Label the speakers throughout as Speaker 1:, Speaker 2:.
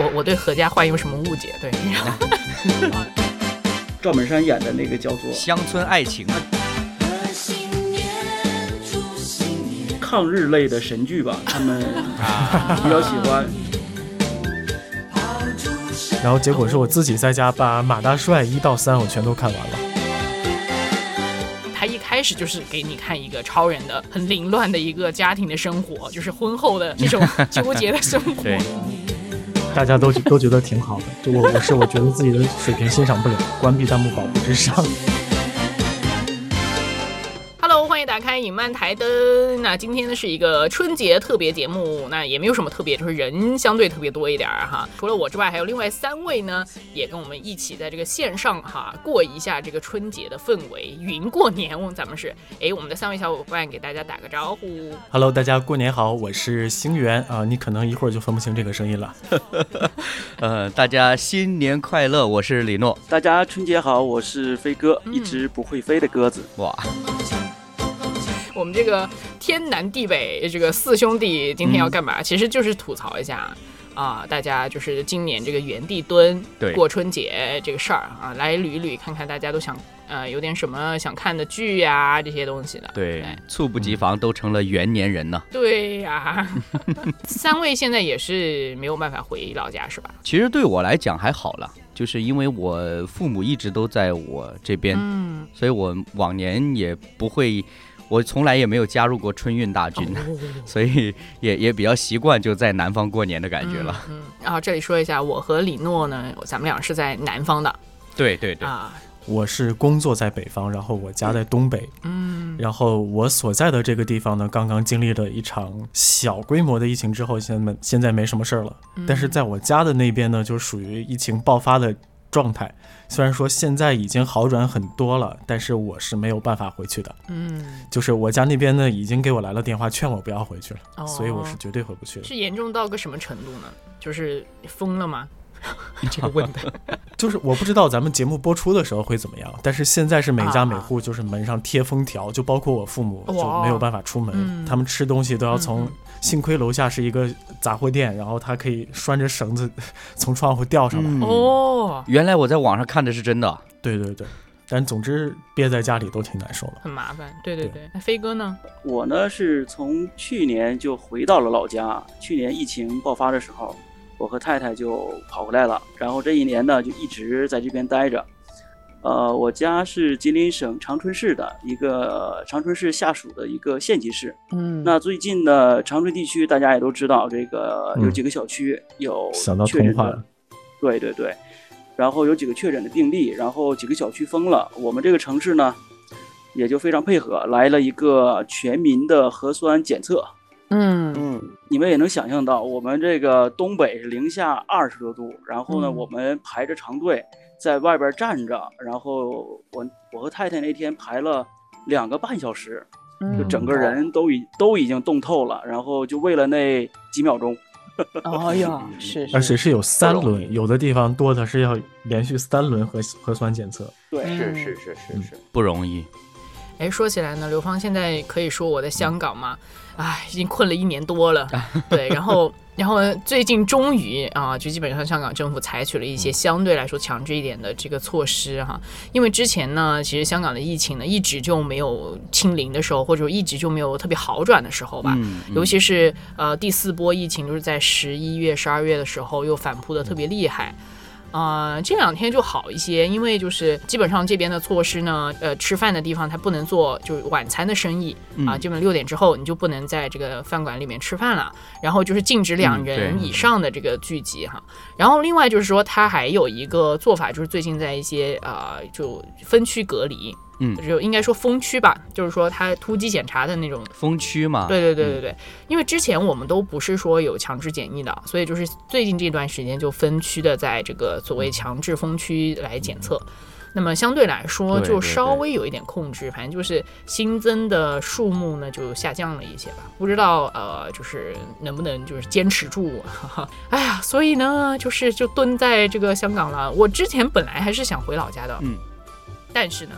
Speaker 1: 我我对何家欢有什么误解？对，
Speaker 2: 赵本山演的那个叫做《
Speaker 3: 乡村爱情》
Speaker 2: 抗日类的神剧吧，他们 比较喜欢。
Speaker 4: 然后结果是我自己在家把马大帅一到三我全都看完了。
Speaker 1: 他一开始就是给你看一个超人的很凌乱的一个家庭的生活，就是婚后的这种 纠结的生活。
Speaker 4: 大家都都觉得挺好的，就我我是我觉得自己的水平欣赏不了，关闭弹幕保护至上。
Speaker 1: 漫台灯。那今天呢是一个春节特别节目，那也没有什么特别，就是人相对特别多一点儿哈。除了我之外，还有另外三位呢，也跟我们一起在这个线上哈过一下这个春节的氛围，云过年。咱们是 哎，我们的三位小伙伴给大家打个招呼。
Speaker 4: Hello，大家过年好，我是星源啊。你可能一会儿就分不清这个声音了。
Speaker 3: 呃，大家新年快乐，我是李诺。
Speaker 2: 大家春节好，我是飞哥，一只不会飞的鸽子。哇。
Speaker 1: 我们这个天南地北这个四兄弟今天要干嘛？其实就是吐槽一下啊，大家就是今年这个原地蹲过春节这个事儿啊，来捋一捋，看看大家都想呃有点什么想看的剧呀这些东西的。
Speaker 3: 对，猝不及防都成了元年人呢。
Speaker 1: 对呀，三位现在也是没有办法回老家是吧？
Speaker 3: 其实对我来讲还好了，就是因为我父母一直都在我这边，嗯，所以我往年也不会。我从来也没有加入过春运大军，所以也也比较习惯就在南方过年的感觉了。
Speaker 1: 嗯，然后这里说一下，我和李诺呢，咱们俩是在南方的。
Speaker 3: 对对对
Speaker 1: 啊，
Speaker 4: 我是工作在北方，然后我家在东北。嗯，然后我所在的这个地方呢，刚刚经历了一场小规模的疫情之后，现在现在没什么事儿了。但是在我家的那边呢，就属于疫情爆发的状态。虽然说现在已经好转很多了，但是我是没有办法回去的。嗯，就是我家那边呢，已经给我来了电话，劝我不要回去了，所以我是绝对回不去了。
Speaker 1: 是严重到个什么程度呢？就是疯了吗？这个问的，
Speaker 4: 就是我不知道咱们节目播出的时候会怎么样，但是现在是每家每户就是门上贴封条，就包括我父母就没有办法出门，他们吃东西都要从，幸亏楼下是一个杂货店，然后他可以拴着绳子 从窗户吊上来。
Speaker 1: 哦，
Speaker 3: 原来我在网上看的是真的。
Speaker 4: 对对对，但总之憋在家里都挺难受的，
Speaker 1: 很麻烦。对对对，那飞哥呢？
Speaker 2: 我呢是从去年就回到了老家，去年疫情爆发的时候。我和太太就跑回来了，然后这一年呢就一直在这边待着。呃，我家是吉林省长春市的一个长春市下属的一个县级市。嗯，那最近的长春地区大家也都知道，这个有几个小区有确诊的，对对对，然后有几个确诊的病例，然后几个小区封了。我们这个城市呢也就非常配合，来了一个全民的核酸检测。
Speaker 1: 嗯嗯，
Speaker 2: 你们也能想象到，我们这个东北是零下二十多度，然后呢，我们排着长队在外边站着，然后我我和太太那天排了两个半小时，就整个人都已都已经冻透了，然后就为了那几秒钟。
Speaker 1: 哎呀，是，
Speaker 4: 而且是有三轮，有的地方多的是要连续三轮核核酸检测。
Speaker 2: 对，是是是是是，
Speaker 3: 不容易。
Speaker 1: 哎，说起来呢，刘芳现在可以说我在香港嘛。唉，已经困了一年多了，对，然后，然后最近终于啊，就基本上香港政府采取了一些相对来说强制一点的这个措施哈，因为之前呢，其实香港的疫情呢一直就没有清零的时候，或者一直就没有特别好转的时候吧，尤其是呃第四波疫情就是在十一月、十二月的时候又反扑的特别厉害。啊，这两天就好一些，因为就是基本上这边的措施呢，呃，吃饭的地方它不能做，就是晚餐的生意啊，基本六点之后你就不能在这个饭馆里面吃饭了，然后就是禁止两人以上的这个聚集哈，然后另外就是说它还有一个做法，就是最近在一些呃就分区隔离。嗯，就应该说封区吧，就是说它突击检查的那种
Speaker 3: 封区嘛。
Speaker 1: 对对对对对，因为之前我们都不是说有强制检疫的，所以就是最近这段时间就分区的在这个所谓强制封区来检测，那么相对来说就稍微有一点控制，反正就是新增的数目呢就下降了一些吧，不知道呃就是能不能就是坚持住。哎呀，所以呢就是就蹲在这个香港了。我之前本来还是想回老家的，嗯，但是呢。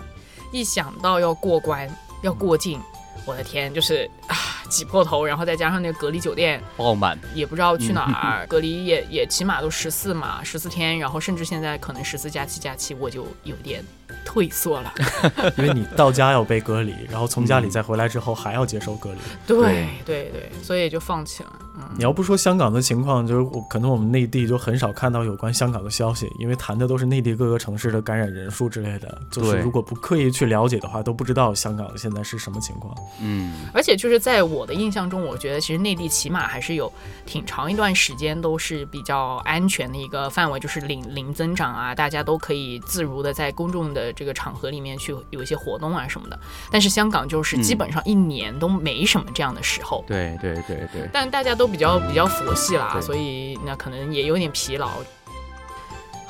Speaker 1: 一想到要过关、要过境，我的天，就是啊挤破头，然后再加上那个隔离酒店
Speaker 3: 爆满，
Speaker 1: 也不知道去哪儿，隔离也也起码都十四嘛，十四天，然后甚至现在可能十四加七假期，我就有点。退缩了
Speaker 4: 因为你到家要被隔离，然后从家里再回来之后还要接受隔离。
Speaker 1: 对对对，所以就放弃了。嗯，
Speaker 4: 你要不说香港的情况，就是我可能我们内地就很少看到有关香港的消息，因为谈的都是内地各个城市的感染人数之类的。就是如果不刻意去了解的话，都不知道香港现在是什么情况。
Speaker 3: 嗯，
Speaker 1: 而且就是在我的印象中，我觉得其实内地起码还是有挺长一段时间都是比较安全的一个范围，就是零零增长啊，大家都可以自如的在公众的这个场合里面去有一些活动啊什么的，但是香港就是基本上一年都没什么这样的时候。
Speaker 3: 对对对对。
Speaker 1: 但大家都比较比较佛系啦，所以那可能也有点疲劳。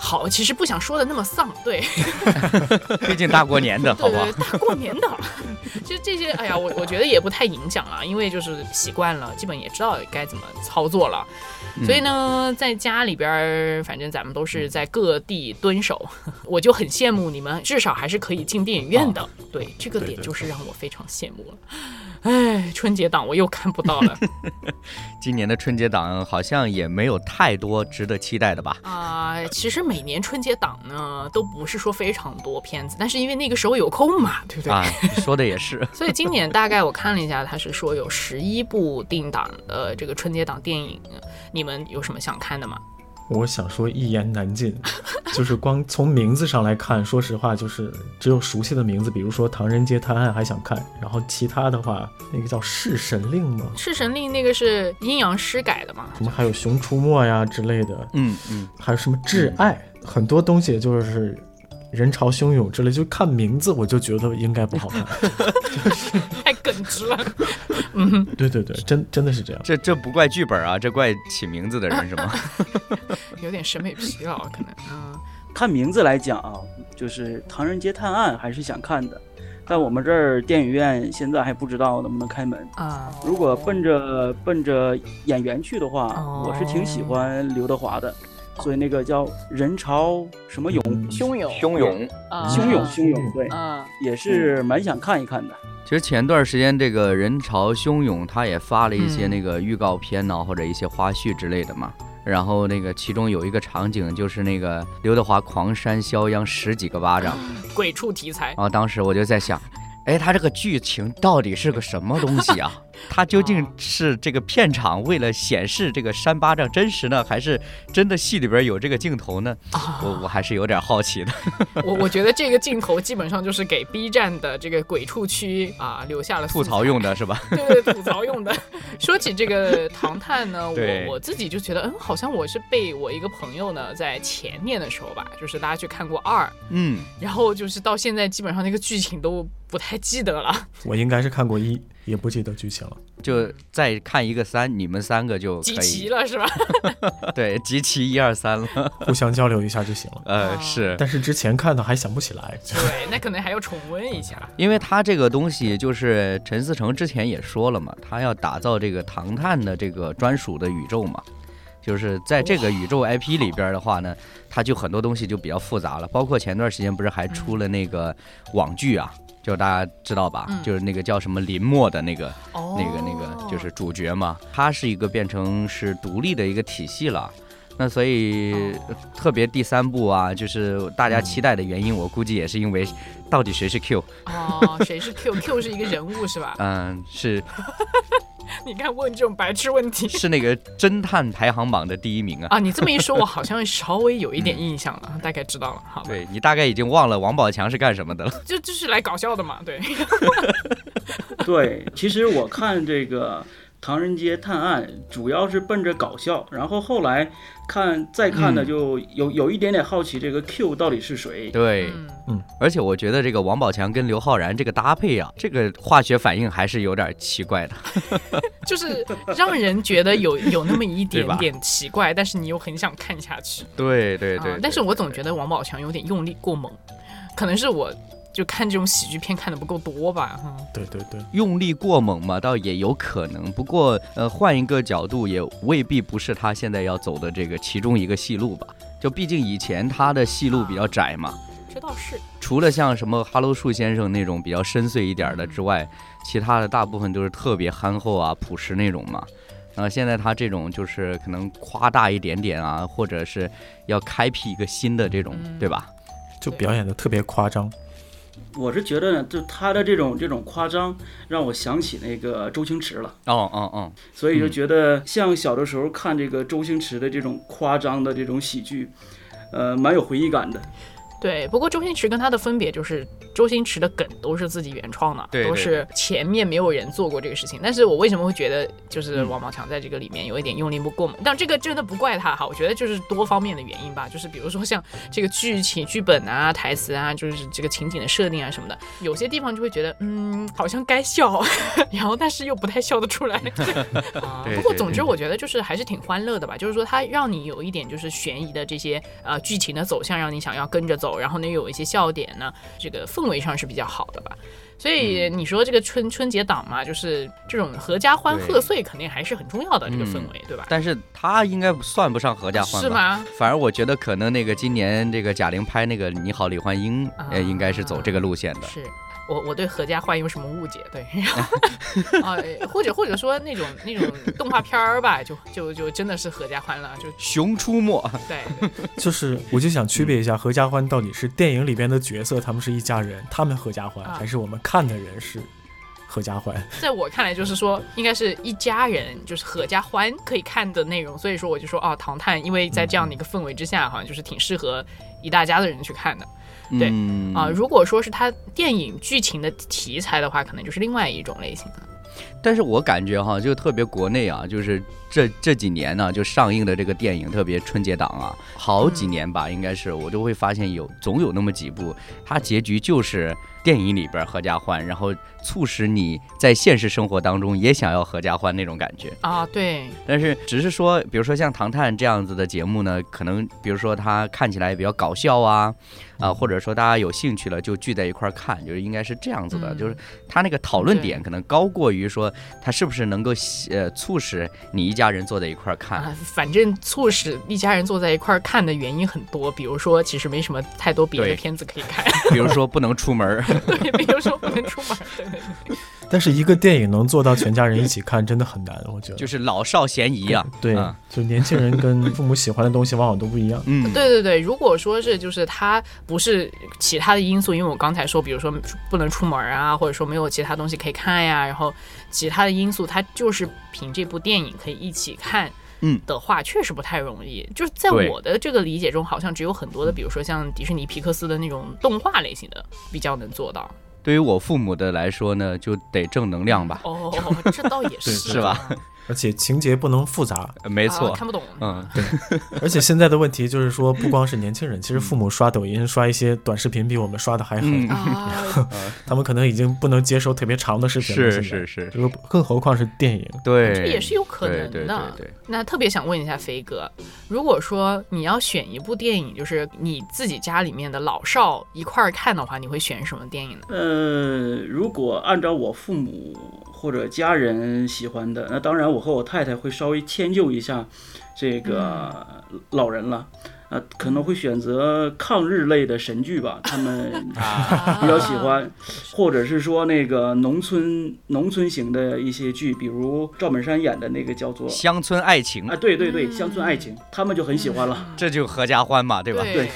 Speaker 1: 好，其实不想说的那么丧，对，
Speaker 3: 毕竟大过年的，好不好？
Speaker 1: 大过年的，其实这些，哎呀，我我觉得也不太影响了，因为就是习惯了，基本也知道该怎么操作了。所以呢，在家里边，反正咱们都是在各地蹲守，我就很羡慕你们，至少还是可以进电影院的。对，这个点就是让我非常羡慕了。哎，春节档我又看不到了。
Speaker 3: 今年的春节档好像也没有太多值得期待的吧？
Speaker 1: 啊，其实每年春节档呢都不是说非常多片子，但是因为那个时候有空嘛，对不对？
Speaker 3: 啊，说的也是。
Speaker 1: 所以今年大概我看了一下，他是说有十一部定档的这个春节档电影，你们有什么想看的吗？
Speaker 4: 我想说一言难尽，就是光从名字上来看，说实话，就是只有熟悉的名字，比如说《唐人街探案》还想看，然后其他的话，那个叫《弑神令》吗？
Speaker 1: 《弑神令》那个是阴阳师改的吗？
Speaker 4: 什么还有《熊出没》呀之类的，
Speaker 3: 嗯嗯，
Speaker 4: 还有什么《挚爱》，很多东西就是。人潮汹涌之类，就看名字我就觉得应该不好看，
Speaker 1: 太耿直了。
Speaker 4: 嗯，对对对，真真的是这样。
Speaker 3: 这这不怪剧本啊，这怪起名字的人是吗？
Speaker 1: 有点审美疲劳可能。嗯，
Speaker 2: 看名字来讲啊，就是《唐人街探案》还是想看的，但我们这儿电影院现在还不知道能不能开门啊。如果奔着奔着演员去的话，我是挺喜欢刘德华的。所以那个叫人潮什么涌
Speaker 1: 汹涌
Speaker 3: 汹涌
Speaker 2: 汹涌汹涌，对，啊也是蛮想看一看的。
Speaker 3: 其实前段时间这个人潮汹涌，他也发了一些那个预告片呢，或者一些花絮之类的嘛。然后那个其中有一个场景，就是那个刘德华狂扇肖央十几个巴掌，
Speaker 1: 鬼畜题材。
Speaker 3: 然后当时我就在想。哎，他这个剧情到底是个什么东西啊？他究竟是这个片场为了显示这个扇巴掌真实呢，还是真的戏里边有这个镜头呢？我我还是有点好奇的。
Speaker 1: 我我觉得这个镜头基本上就是给 B 站的这个鬼畜区啊留下了
Speaker 3: 吐槽用的是吧？
Speaker 1: 对对，吐槽用的。说起这个唐探呢，我我自己就觉得，嗯，好像我是被我一个朋友呢在前年的时候吧，就是大家去看过二，
Speaker 3: 嗯，
Speaker 1: 然后就是到现在基本上那个剧情都。不太记得了，
Speaker 4: 我应该是看过一，也不记得剧情了。
Speaker 3: 就再看一个三，你们三个就
Speaker 1: 集齐了是吧？
Speaker 3: 对，集齐一二三了，
Speaker 4: 互相交流一下就行了。
Speaker 3: 呃，是，
Speaker 4: 但是之前看的还想不起来。
Speaker 1: 对，那可能还要重温一下。
Speaker 3: 因为他这个东西就是陈思诚之前也说了嘛，他要打造这个唐探的这个专属的宇宙嘛。就是在这个宇宙 IP 里边的话呢，它就很多东西就比较复杂了，包括前段时间不是还出了那个网剧啊。就大家知道吧，就是那个叫什么林默的那个，那个那个就是主角嘛，他是一个变成是独立的一个体系了。那所以特别第三部啊，就是大家期待的原因，我估计也是因为到底谁是
Speaker 1: Q？哦，谁是 Q？Q 是一个人物是吧？
Speaker 3: 嗯，是。
Speaker 1: 你看问这种白痴问题，
Speaker 3: 是那个侦探排行榜的第一名啊！
Speaker 1: 啊，你这么一说，我好像稍微有一点 印象了，大概知道了。好，
Speaker 3: 对你大概已经忘了王宝强是干什么的了？
Speaker 1: 就就是来搞笑的嘛，对。
Speaker 2: 对，其实我看这个。唐人街探案主要是奔着搞笑，然后后来看再看呢，就有有一点点好奇这个 Q 到底是谁？
Speaker 3: 对，嗯，而且我觉得这个王宝强跟刘昊然这个搭配啊，这个化学反应还是有点奇怪的，
Speaker 1: 就是让人觉得有有那么一点 点奇怪，但是你又很想看下去。
Speaker 3: 对对对，
Speaker 1: 但是我总觉得王宝强有点用力过猛，可能是我。就看这种喜剧片看的不够多吧，哈。
Speaker 4: 对对对，
Speaker 3: 用力过猛嘛，倒也有可能。不过，呃，换一个角度，也未必不是他现在要走的这个其中一个戏路吧。就毕竟以前他的戏路比较窄嘛，
Speaker 1: 这倒是。
Speaker 3: 除了像什么哈喽树先生那种比较深邃一点的之外，其他的大部分都是特别憨厚啊、朴实那种嘛。那现在他这种就是可能夸大一点点啊，或者是要开辟一个新的这种，对吧？
Speaker 4: 就表演的特别夸张。
Speaker 2: 我是觉得呢，就他的这种这种夸张，让我想起那个周星驰了。
Speaker 3: 哦哦哦，
Speaker 2: 所以就觉得像小的时候看这个周星驰的这种夸张的这种喜剧，呃，蛮有回忆感的。
Speaker 1: 对，不过周星驰跟他的分别就是。周星驰的梗都是自己原创的，
Speaker 3: 对
Speaker 1: 都是前面没有人做过这个事情。但是我为什么会觉得就是王宝强在这个里面有一点用力不过猛？但这个真的不怪他哈，我觉得就是多方面的原因吧。就是比如说像这个剧情、剧本啊、台词啊，就是这个情景的设定啊什么的，有些地方就会觉得嗯，好像该笑，然后但是又不太笑得出来。不过总之我觉得就是还是挺欢乐的吧。就是说他让你有一点就是悬疑的这些呃剧情的走向，让你想要跟着走，然后呢有一些笑点呢，这个氛围上是比较好的吧，所以你说这个春春节档嘛，就是这种合家欢贺岁，肯定还是很重要的这个氛围，对吧？
Speaker 3: 但是它应该算不上合家欢，
Speaker 1: 是吗？
Speaker 3: 反而我觉得可能那个今年这个贾玲拍那个《你好，李焕英》，呃，应该是走这个路线的。
Speaker 1: 是。我我对合家欢有什么误解？对，啊，或者或者说那种那种动画片儿吧，就就就真的是合家欢了，就
Speaker 3: 熊出没。
Speaker 1: 对，
Speaker 4: 就是我就想区别一下，合家欢到底是电影里边的角色，他们是一家人，他们合家欢，还是我们看的人是合家欢？
Speaker 1: 在我看来，就是说应该是一家人，就是合家欢可以看的内容。所以说我就说哦，唐探，因为在这样的一个氛围之下，好像就是挺适合一大家的人去看的。对啊，如果说是他电影剧情的题材的话，可能就是另外一种类型的。
Speaker 3: 但是我感觉哈，就特别国内啊，就是这这几年呢，就上映的这个电影，特别春节档啊，好几年吧，应该是我就会发现有总有那么几部，它结局就是电影里边合家欢，然后。促使你在现实生活当中也想要合家欢那种感觉
Speaker 1: 啊，对。
Speaker 3: 但是只是说，比如说像《唐探》这样子的节目呢，可能比如说它看起来比较搞笑啊，啊，或者说大家有兴趣了就聚在一块儿看，就是应该是这样子的，就是它那个讨论点可能高过于说它是不是能够呃促使你一家人坐在一块儿看。
Speaker 1: 反正促使一家人坐在一块儿看的原因很多，比如说其实没什么太多别的片子可以看，
Speaker 3: 比如说不能出门
Speaker 1: 对，比如说不能出门对。
Speaker 4: 但是一个电影能做到全家人一起看，真的很难，我觉得。
Speaker 3: 就是老少咸宜啊。
Speaker 4: 对，就年轻人跟父母喜欢的东西往往都不一样。
Speaker 3: 嗯，
Speaker 1: 对对对，如果说是就是他不是其他的因素，因为我刚才说，比如说不能出门啊，或者说没有其他东西可以看呀，然后其他的因素，他就是凭这部电影可以一起看。
Speaker 3: 嗯
Speaker 1: 的话，确实不太容易。就是在我的这个理解中，好像只有很多的，比如说像迪士尼、皮克斯的那种动画类型的，比较能做到。
Speaker 3: 对于我父母的来说呢，就得正能量吧。
Speaker 1: 哦，这倒也是，
Speaker 3: 是吧？
Speaker 4: 而且情节不能复杂，
Speaker 3: 没错，
Speaker 1: 看不懂。
Speaker 3: 嗯，
Speaker 4: 对。而且现在的问题就是说，不光是年轻人，其实父母刷抖音、刷一些短视频比我们刷的还
Speaker 1: 好。
Speaker 4: 他们可能已经不能接受特别长的视频
Speaker 3: 了。是是是，
Speaker 4: 就是更何况是电影。
Speaker 3: 对，
Speaker 1: 这也是有可能
Speaker 3: 的。
Speaker 1: 对那特别想问一下飞哥，如果说你要选一部电影，就是你自己家里面的老少一块儿看的话，你会选什么电影呢？
Speaker 2: 呃，如果按照我父母。或者家人喜欢的，那当然我和我太太会稍微迁就一下这个老人了，啊，可能会选择抗日类的神剧吧，他们 比较喜欢，或者是说那个农村农村型的一些剧，比如赵本山演的那个叫做《
Speaker 3: 乡村爱情》
Speaker 2: 啊，对对对，乡村爱情，他们就很喜欢了，
Speaker 3: 这就合家欢嘛，对吧？
Speaker 1: 对，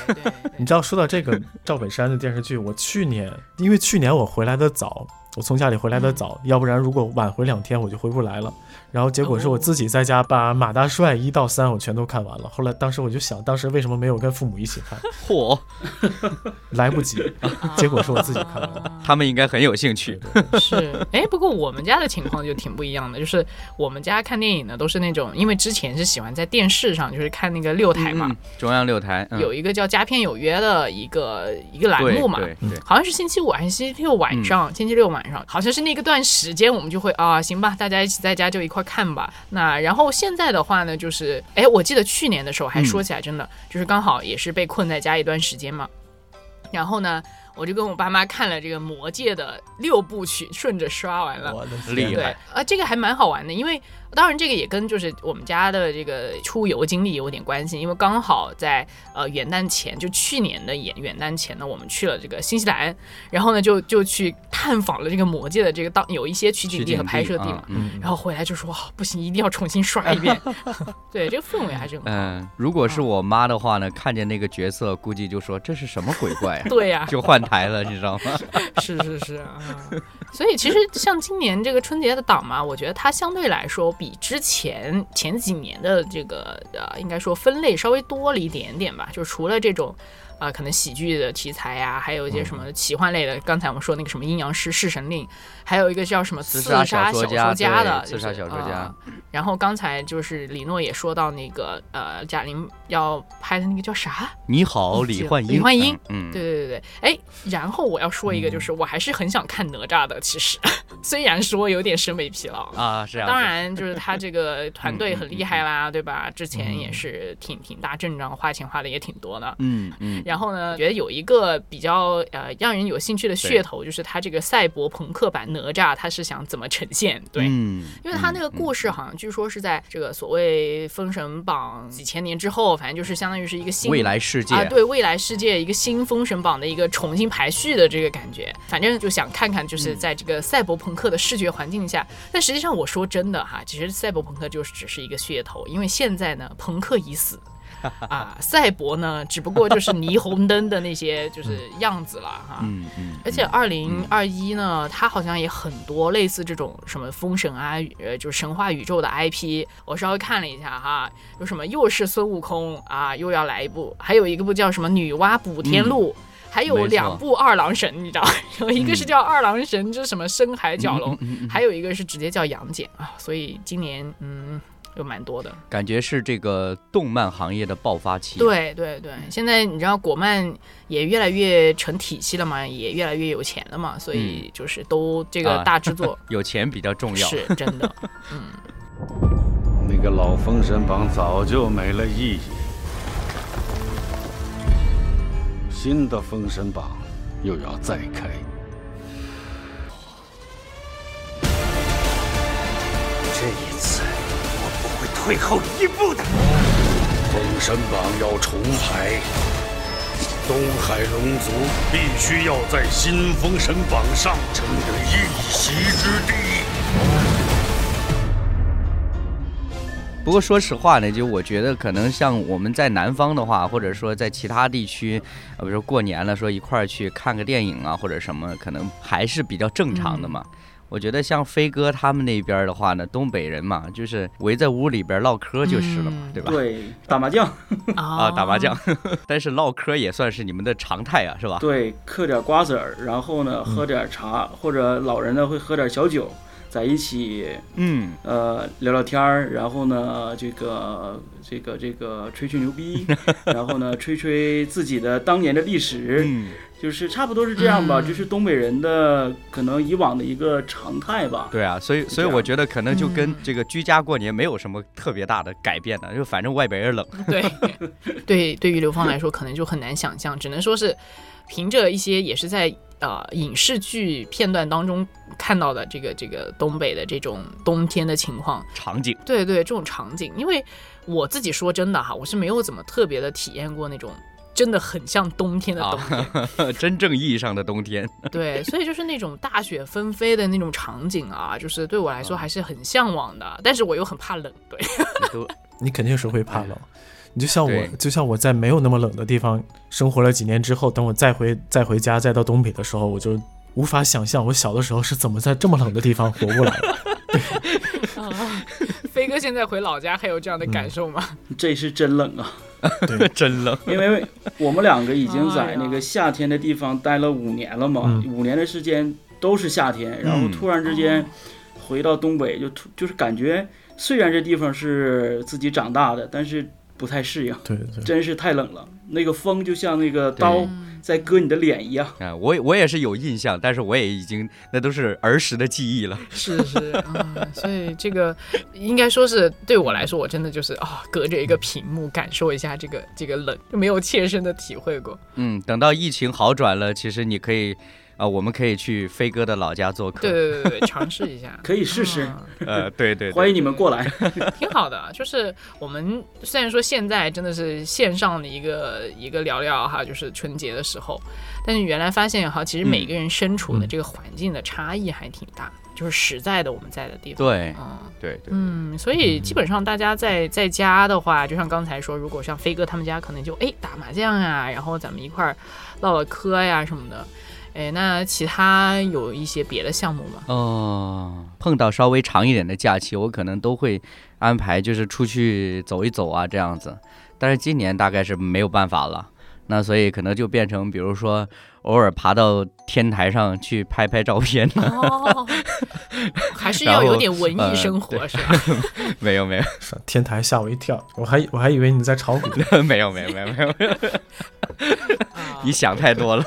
Speaker 4: 你知道说到这个赵本山的电视剧，我去年因为去年我回来的早。我从家里回来的早，要不然如果晚回两天我就回不来了。然后结果是我自己在家把《马大帅》一到三我全都看完了。后来当时我就想，当时为什么没有跟父母一起看？
Speaker 3: 嚯，
Speaker 4: 来不及。结果是我自己看完了。
Speaker 3: 他们应该很有兴趣。
Speaker 1: 是，哎，不过我们家的情况就挺不一样的，就是我们家看电影呢都是那种，因为之前是喜欢在电视上，就是看那个六台嘛，
Speaker 3: 中央六台
Speaker 1: 有一个叫《佳片有约》的一个一个栏目嘛，
Speaker 3: 对对，
Speaker 1: 好像是星期五还是星期六晚上，星期六晚上，好像是那个段时间我们就会啊，行吧，大家一起在家就一块。看吧，那然后现在的话呢，就是哎，我记得去年的时候还说起来，真的就是刚好也是被困在家一段时间嘛，然后呢。我就跟我爸妈看了这个《魔戒》的六部曲，顺着刷完了，
Speaker 3: 厉害
Speaker 1: 啊！这个还蛮好玩的，因为当然这个也跟就是我们家的这个出游经历有点关系，因为刚好在呃元旦前，就去年的元元旦前呢，我们去了这个新西兰，然后呢就就去探访了这个魔界的这个当有一些取景地和拍摄地嘛，然后回来就说哇不行，一定要重新刷一遍。对，这个氛围还是很好。
Speaker 3: 嗯，如果是我妈的话呢，看见那个角色，估计就说这是什么鬼怪啊？
Speaker 1: 对呀，
Speaker 3: 就换台了，你知道吗？
Speaker 1: 是是是啊，所以其实像今年这个春节的档嘛，我觉得它相对来说比之前前几年的这个呃，应该说分类稍微多了一点点吧，就除了这种。啊，可能喜剧的题材呀，还有一些什么奇幻类的。刚才我们说那个什么阴阳师、弑神令，还有一个叫什么刺杀小说
Speaker 3: 家
Speaker 1: 的，
Speaker 3: 刺杀小说家。
Speaker 1: 然后刚才就是李诺也说到那个呃，贾玲要拍的那个叫啥？
Speaker 3: 你好，李焕英。
Speaker 1: 李焕英，嗯，对对对对。哎，然后我要说一个，就是我还是很想看哪吒的。其实，虽然说有点审美疲劳
Speaker 3: 啊，是啊。
Speaker 1: 当然，就是他这个团队很厉害啦，对吧？之前也是挺挺大阵仗，花钱花的也挺多的。
Speaker 3: 嗯嗯。
Speaker 1: 然后呢，觉得有一个比较呃让人有兴趣的噱头，就是他这个赛博朋克版哪吒，他是想怎么呈现？对，嗯因为他那个故事好像据说是在这个所谓封神榜几千年之后，反正就是相当于是一个新
Speaker 3: 未来世界
Speaker 1: 啊，对未来世界一个新封神榜的一个重新排序的这个感觉。反正就想看看，就是在这个赛博朋克的视觉环境下。但实际上我说真的哈，其实赛博朋克就是只是一个噱头，因为现在呢，朋克已死。啊，赛博呢，只不过就是霓虹灯的那些就是样子了哈。
Speaker 3: 嗯嗯。
Speaker 1: 而且二零二一呢，它好像也很多类似这种什么封神啊，呃，就是神话宇宙的 IP。我稍微看了一下哈，有什么又是孙悟空啊，又要来一部，还有一个部叫什么女娲补天录，还有两部二郎神，你知道，有一个是叫二郎神，就是什么深海蛟龙，还有一个是直接叫杨戬啊。所以今年嗯。有蛮多的
Speaker 3: 感觉是这个动漫行业的爆发期。
Speaker 1: 对对对，现在你知道国漫也越来越成体系了嘛，也越来越有钱了嘛，所以就是都这个大制作，
Speaker 3: 有钱比较重要，
Speaker 1: 是真的。嗯，
Speaker 5: 那个老封神榜早就没了意义，新的封神榜又要再开。这一次。退后一步的封神榜要重排，东海龙族必须要在新封神榜上争得一席之地。
Speaker 3: 不过说实话呢，就我觉得可能像我们在南方的话，或者说在其他地区，比如说过年了，说一块儿去看个电影啊，或者什么，可能还是比较正常的嘛。我觉得像飞哥他们那边的话呢，东北人嘛，就是围在屋里边唠嗑就是了嘛，对吧？
Speaker 2: 对，打麻将
Speaker 3: 啊，打麻将。但是唠嗑也算是你们的常态啊，是吧？
Speaker 2: 对，嗑点瓜子儿，然后呢，喝点茶，或者老人呢会喝点小酒，在一起，
Speaker 3: 嗯，
Speaker 2: 呃，聊聊天儿，然后呢，这个这个这个吹吹牛逼，然后呢，吹吹自己的当年的历史。就是差不多是这样吧，就是东北人的可能以往的一个常态吧。
Speaker 3: 对啊，所以所以我觉得可能就跟这个居家过年没有什么特别大的改变的，就反正外边也冷。
Speaker 1: 对，对，对于刘芳来说，可能就很难想象，只能说是凭着一些也是在呃影视剧片段当中看到的这个这个东北的这种冬天的情况
Speaker 3: 场景。
Speaker 1: 对对，这种场景，因为我自己说真的哈，我是没有怎么特别的体验过那种。真的很像冬天的冬
Speaker 3: 天，真正意义上的冬天。
Speaker 1: 对，所以就是那种大雪纷飞的那种场景啊，就是对我来说还是很向往的。但是我又很怕冷，对。
Speaker 4: 你 肯定是会怕冷，你就像我，就像我在没有那么冷的地方生活了几年之后，等我再回再回家再到东北的时候，我就无法想象我小的时候是怎么在这么冷的地方活过来的。
Speaker 1: 飞哥现在回老家还有这样的感受吗？
Speaker 2: 这是真冷啊！
Speaker 3: 真冷，
Speaker 2: 因为我们两个已经在那个夏天的地方待了五年了嘛，五年的时间都是夏天，然后突然之间回到东北，就突就是感觉，虽然这地方是自己长大的，但是不太适应，
Speaker 4: 对对，
Speaker 2: 真是太冷了，那个风就像那个刀。在割你的脸一样
Speaker 3: 啊！我我也是有印象，但是我也已经那都是儿时的记忆了。
Speaker 1: 是是啊，所以这个应该说是对我来说，我真的就是啊，隔着一个屏幕感受一下这个这个冷，就没有切身的体会过。
Speaker 3: 嗯，等到疫情好转了，其实你可以啊，我们可以去飞哥的老家做客。
Speaker 1: 对对对对，尝试一下，
Speaker 2: 可以试试，
Speaker 3: 呃，对对，
Speaker 2: 欢迎你们过来，
Speaker 1: 挺好的。就是我们虽然说现在真的是线上的一个一个聊聊哈，就是春节的时候，但是原来发现哈，其实每个人身处的这个环境的差异还挺大，就是实在的我们在的地方。
Speaker 3: 对，
Speaker 1: 嗯，
Speaker 3: 对对，
Speaker 1: 嗯，所以基本上大家在在家的话，就像刚才说，如果像飞哥他们家，可能就哎打麻将呀，然后咱们一块儿唠唠嗑呀什么的。哎，那其他有一些别的项目吗？
Speaker 3: 哦，碰到稍微长一点的假期，我可能都会安排，就是出去走一走啊，这样子。但是今年大概是没有办法了，那所以可能就变成，比如说偶尔爬到天台上去拍拍照片。
Speaker 1: 哦，还是要有点文艺生活，是吧？
Speaker 3: 没 有没有，
Speaker 4: 天台吓我一跳，我还我还以为你在炒股。
Speaker 3: 没有没有没有没有。你想太多了，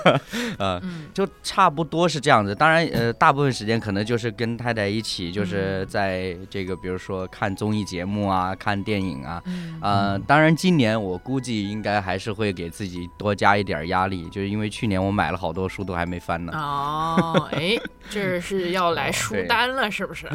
Speaker 3: 呃，就差不多是这样子。当然，呃，大部分时间可能就是跟太太一起，就是在这个，比如说看综艺节目啊，看电影啊，呃，当然今年我估计应该还是会给自己多加一点压力，就是因为去年我买了好多书都还没翻呢。
Speaker 1: 哦，哎，这是要来书单了，是不是？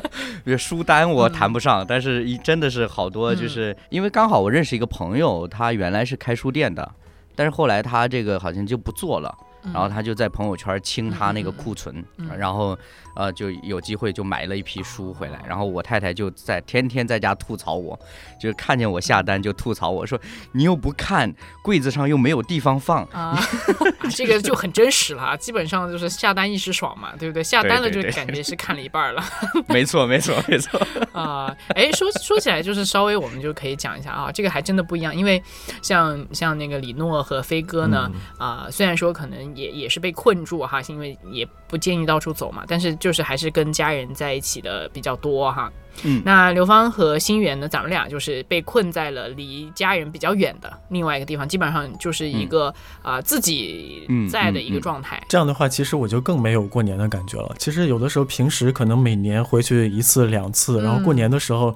Speaker 3: 书单我谈不上，但是一真的是好多，就是因为刚好我认识一个朋友，他原来是开书店的。但是后来他这个好像就不做了，然后他就在朋友圈清他那个库存，然后。呃，就有机会就买了一批书回来，然后我太太就在天天在家吐槽我，就是看见我下单就吐槽我说你又不看，柜子上又没有地方放
Speaker 1: 啊，这个就很真实了，基本上就是下单一时爽嘛，对不对？下单了就感觉是看了一半了，
Speaker 3: 没错没错没错。
Speaker 1: 啊，哎，说说起来就是稍微我们就可以讲一下啊，这个还真的不一样，因为像像那个李诺和飞哥呢，啊，虽然说可能也也是被困住哈，是因为也不建议到处走嘛，但是。就是还是跟家人在一起的比较多哈，
Speaker 3: 嗯，
Speaker 1: 那刘芳和新源呢，咱们俩就是被困在了离家人比较远的另外一个地方，基本上就是一个啊自己在的一个状态。
Speaker 4: 这样的话，其实我就更没有过年的感觉了。其实有的时候平时可能每年回去一次两次，然后过年的时候，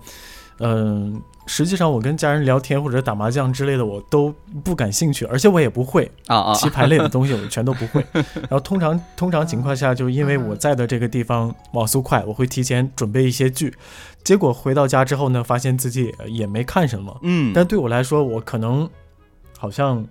Speaker 4: 嗯。实际上，我跟家人聊天或者打麻将之类的，我都不感兴趣，而且我也不会
Speaker 3: 啊啊
Speaker 4: 棋牌类的东西，我全都不会。然后通常通常情况下，就因为我在的这个地方网速快，我会提前准备一些剧，结果回到家之后呢，发现自己也没看什么。
Speaker 3: 嗯，
Speaker 4: 但对我来说，我可能好像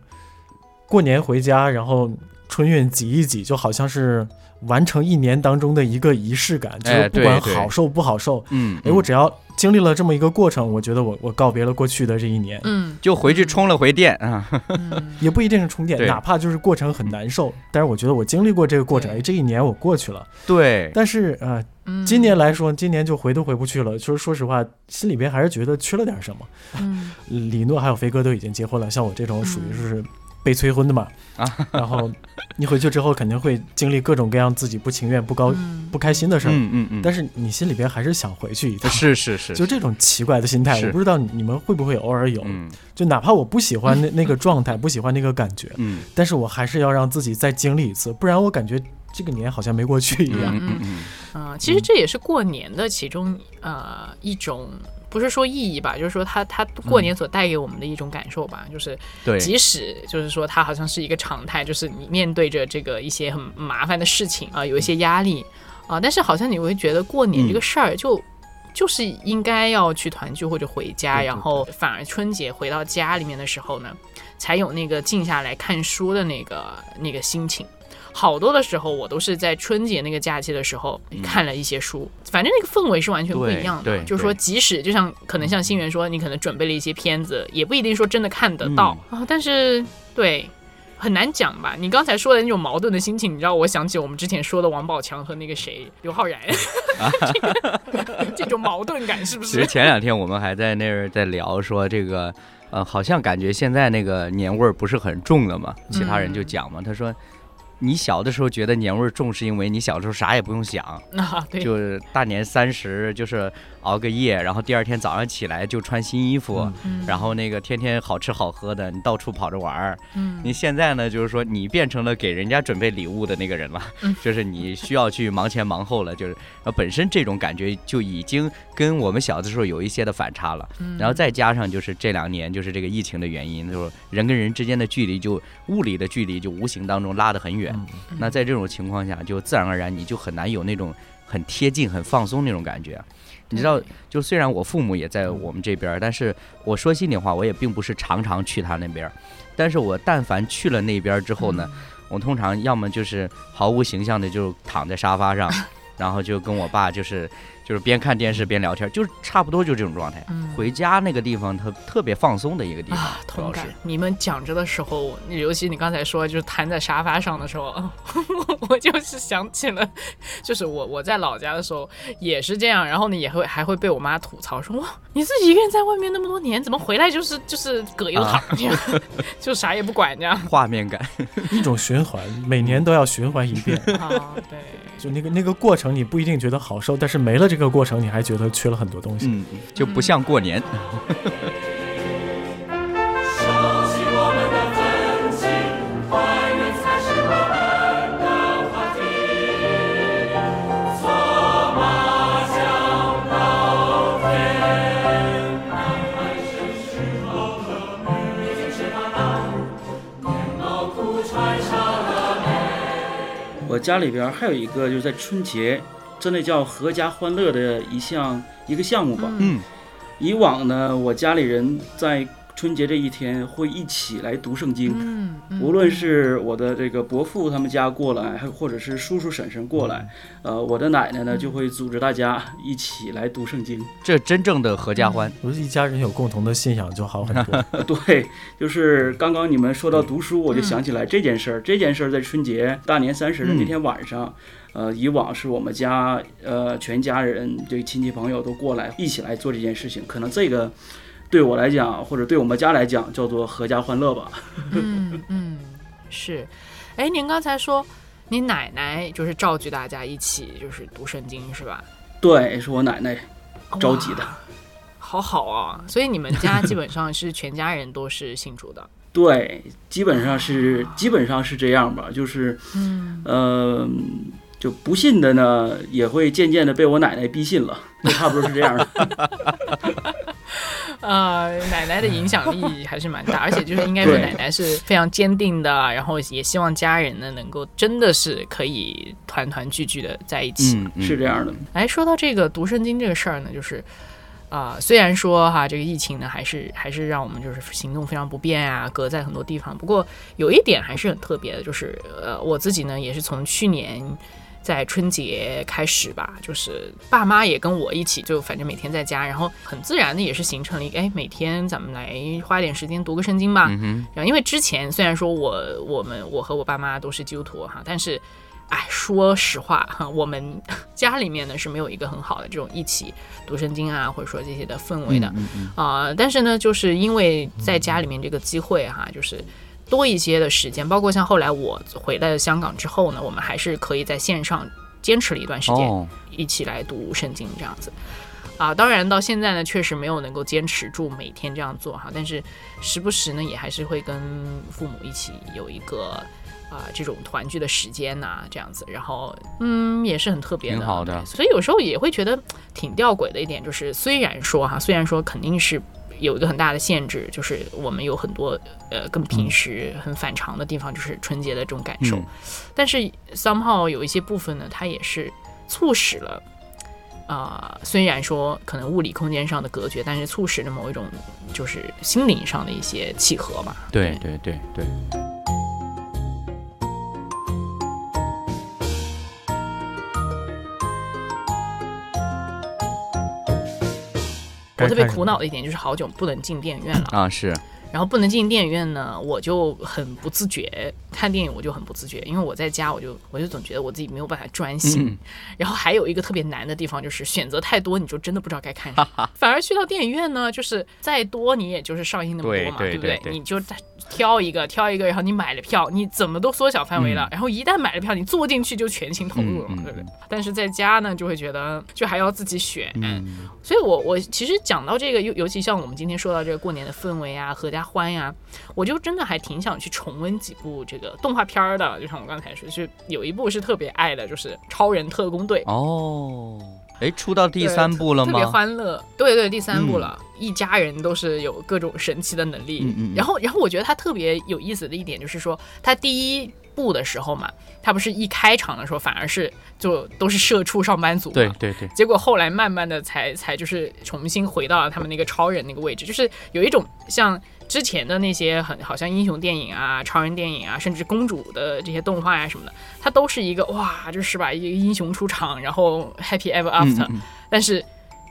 Speaker 4: 过年回家，然后春运挤一挤，就好像是。完成一年当中的一个仪式感，就是不管好受不好受，
Speaker 3: 嗯，
Speaker 4: 哎，我只要经历了这么一个过程，我觉得我我告别了过去的这一年，
Speaker 1: 嗯，
Speaker 3: 就回去充了回电啊，
Speaker 4: 也不一定是充电，哪怕就是过程很难受，但是我觉得我经历过这个过程，哎，这一年我过去了，
Speaker 3: 对，
Speaker 4: 但是呃，今年来说，今年就回都回不去了，就是说实话，心里边还是觉得缺了点什么，
Speaker 1: 嗯，
Speaker 4: 李诺还有飞哥都已经结婚了，像我这种属于是。被催婚的嘛，
Speaker 3: 啊，
Speaker 4: 然后你回去之后肯定会经历各种各样自己不情愿、不高、不开心的事儿，
Speaker 3: 嗯嗯嗯，
Speaker 4: 但是你心里边还是想回去一趟，
Speaker 3: 是是是，
Speaker 4: 就这种奇怪的心态，我不知道你们会不会偶尔有，就哪怕我不喜欢那那个状态，不喜欢那个感觉，
Speaker 3: 嗯，
Speaker 4: 但是我还是要让自己再经历一次，不然我感觉这个年好像没过去一样，
Speaker 3: 嗯嗯
Speaker 1: 嗯，其实这也是过年的其中呃一种。不是说意义吧，就是说他他过年所带给我们的一种感受吧，就是即使就是说它好像是一个常态，就是你面对着这个一些很麻烦的事情啊，有一些压力啊，但是好像你会觉得过年这个事儿就就是应该要去团聚或者回家，然后反而春节回到家里面的时候呢，才有那个静下来看书的那个那个心情。好多的时候，我都是在春节那个假期的时候看了一些书，反正那个氛围是完全不一样
Speaker 3: 的。
Speaker 1: 就是说，即使就像可能像新源说，你可能准备了一些片子，也不一定说真的看得到啊。但是，对，很难讲吧？你刚才说的那种矛盾的心情，你知道，我想起我们之前说的王宝强和那个谁刘昊然，这种矛盾感是不是？
Speaker 3: 其实前两天我们还在那儿在聊说这个，呃，好像感觉现在那个年味儿不是很重了嘛。其他人就讲嘛，他说。你小的时候觉得年味重，是因为你小时候啥也不用想，
Speaker 1: 啊，对，
Speaker 3: 就是大年三十就是。熬个夜，然后第二天早上起来就穿新衣服，然后那个天天好吃好喝的，你到处跑着玩儿。
Speaker 1: 嗯，
Speaker 3: 你现在呢，就是说你变成了给人家准备礼物的那个人了，就是你需要去忙前忙后了，就是呃本身这种感觉就已经跟我们小的时候有一些的反差了。然后再加上就是这两年就是这个疫情的原因，就是人跟人之间的距离就物理的距离就无形当中拉得很远。
Speaker 4: 嗯
Speaker 3: 那在这种情况下，就自然而然你就很难有那种很贴近、很放松那种感觉。你知道，就虽然我父母也在我们这边，但是我说心里话，我也并不是常常去他那边。但是我但凡去了那边之后呢，我通常要么就是毫无形象的就躺在沙发上，然后就跟我爸就是就是边看电视边聊天，就是差不多就这种状态。
Speaker 1: 嗯
Speaker 3: 回家那个地方特特别放松的一个地方
Speaker 1: 啊，，
Speaker 3: 主要是
Speaker 1: 同感。你们讲着的时候，尤其你刚才说就是瘫在沙发上的时候，我就是想起了，就是我我在老家的时候也是这样，然后呢也会还会被我妈吐槽说哇，你自己一个人在外面那么多年，怎么回来就是就是葛优躺这样，就啥也不管这样
Speaker 3: 画面感，
Speaker 4: 一种循环，每年都要循环一遍。
Speaker 1: 啊，对。
Speaker 4: 就那个那个过程，你不一定觉得好受，但是没了这个过程，你还觉得缺了很多东西。
Speaker 3: 嗯，就不像过年。
Speaker 2: 我家里边还有一个就是在春节，真的叫合家欢乐的一项一个项目吧。
Speaker 3: 嗯，
Speaker 2: 以往呢，我家里人在春节这一天会一起来读圣经，
Speaker 1: 嗯，嗯
Speaker 2: 无论是我的这个伯父他们家过来，还或者是叔叔婶婶过来，呃，我的奶奶呢就会组织大家一起来读圣经。
Speaker 3: 这真正的合家欢。
Speaker 4: 我觉得一家人有共同的信仰就好很多。
Speaker 2: 呃 对，就是刚刚你们说到读书，我就想起来这件事儿。这件事儿在春节大年三十的那天晚上，呃，以往是我们家呃全家人这个亲戚朋友都过来一起来做这件事情，可能这个对我来讲，或者对我们家来讲，叫做阖家欢乐吧。
Speaker 1: 嗯嗯，是。哎，您刚才说你奶奶就是召集大家一起就是读圣经是吧？
Speaker 2: 对，是我奶奶召集的。
Speaker 1: 好好啊！所以你们家基本上是全家人都是信主的。
Speaker 2: 对，基本上是基本上是这样吧，就是，
Speaker 1: 嗯，
Speaker 2: 呃，就不信的呢，也会渐渐的被我奶奶逼信了，就差不多是这样的。
Speaker 1: 呃，奶奶的影响力还是蛮大，而且就是应该说奶奶是非常坚定的，然后也希望家人呢能够真的是可以团团聚聚的在一起。
Speaker 2: 是这样的。
Speaker 1: 哎，说到这个读圣经这个事儿呢，就是啊、虽然说哈这个疫情呢，还是还是让我们就是行动非常不便啊，隔在很多地方。不过有一点还是很特别的，就是呃，我自己呢也是从去年。在春节开始吧，就是爸妈也跟我一起，就反正每天在家，然后很自然的也是形成了一个，哎，每天咱们来花点时间读个圣经吧。
Speaker 3: 嗯哼，
Speaker 1: 然后因为之前虽然说我我们我和我爸妈都是基督徒哈，但是，哎，说实话哈，我们家里面呢是没有一个很好的这种一起读圣经啊，或者说这些的氛围的
Speaker 3: 嗯嗯
Speaker 1: 啊、但是呢，就是因为在家里面这个机会哈，就是。多一些的时间，包括像后来我回来香港之后呢，我们还是可以在线上坚持了一段时间，
Speaker 3: 哦，
Speaker 1: 一起来读圣经这样子。啊，当然到现在呢，确实没有能够坚持住每天这样做哈，但是时不时呢，也还是会跟父母一起有一个啊、这种团聚的时间呐、这样子，然后嗯，也是很特别的，
Speaker 3: 挺好的
Speaker 1: 所以有时候也会觉得挺吊诡的一点，就是虽然说哈，虽然说肯定是。有一个很大的限制，就是我们有很多呃跟平时很反常的地方，就是春节的这种感受。
Speaker 3: 嗯
Speaker 1: 但是 somehow 有一些部分呢，它也是促使了，啊、虽然说可能物理空间上的隔绝，但是促使了某一种就是心灵上的一些契合吧。
Speaker 3: 对对对对，
Speaker 1: 我特别苦恼的一点就是好久不能进电影院了，
Speaker 3: 啊是，
Speaker 1: 然后不能进电影院呢，我就很不自觉。看电影我就很不自觉，因为我在家我就我就总觉得我自己没有办法专心。
Speaker 3: 嗯
Speaker 1: 然后还有一个特别难的地方就是选择太多，你就真的不知道该看什么。反而去到电影院呢，就是再多你也就是上映那么多嘛，不
Speaker 3: 对不对对
Speaker 1: 你就挑一个挑一个，然后你买了票，你怎么都缩小范围了。
Speaker 3: 嗯
Speaker 1: 然后一旦买了票，你坐进去就全情投入了嘛，对不对？但是在家呢，就会觉得就还要自己选。
Speaker 3: 嗯
Speaker 1: 所以我我其实讲到这个，尤尤其像我们今天说到这个过年的氛围啊、合家欢呀、我就真的还挺想去重温几部这个动画片儿的。就像我刚才说，就是有一部是特别爱的，就是《超人特工队》。
Speaker 3: 哦，哎，出到第三部了吗
Speaker 1: 特别？欢乐，对对，第三部了，一家人都是有各种神奇的能力。
Speaker 3: 嗯嗯嗯
Speaker 1: 然后，然后我觉得它特别有意思的一点就是说，它第一部的时候嘛，他不是一开场的时候反而是就都是社畜上班族嘛，
Speaker 3: 对对对，
Speaker 1: 结果后来慢慢的才才就是重新回到了他们那个超人那个位置，就是有一种像之前的那些很好像英雄电影啊、超人电影啊，甚至公主的这些动画呀、什么的，它都是一个哇，就是把，一个英雄出场，然后 happy ever
Speaker 3: 嗯
Speaker 1: after，、但是。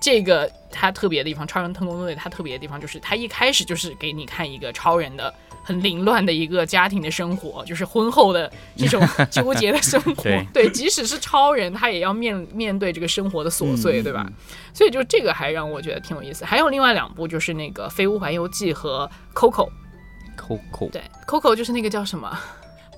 Speaker 1: 这个它特别的地方，超人特工队它特别的地方就是，它一开始就是给你看一个超人的很凌乱的一个家庭的生活，就是婚后的这种 纠结的生活。
Speaker 3: 对
Speaker 1: 即使是超人，他也要面面对这个生活的琐碎，
Speaker 3: 嗯
Speaker 1: 对吧？所以就这个还让我觉得挺有意思。还有另外两部就是那个《飞屋环游记》和
Speaker 3: Coco，Coco，
Speaker 1: 对，Coco 就是那个叫什么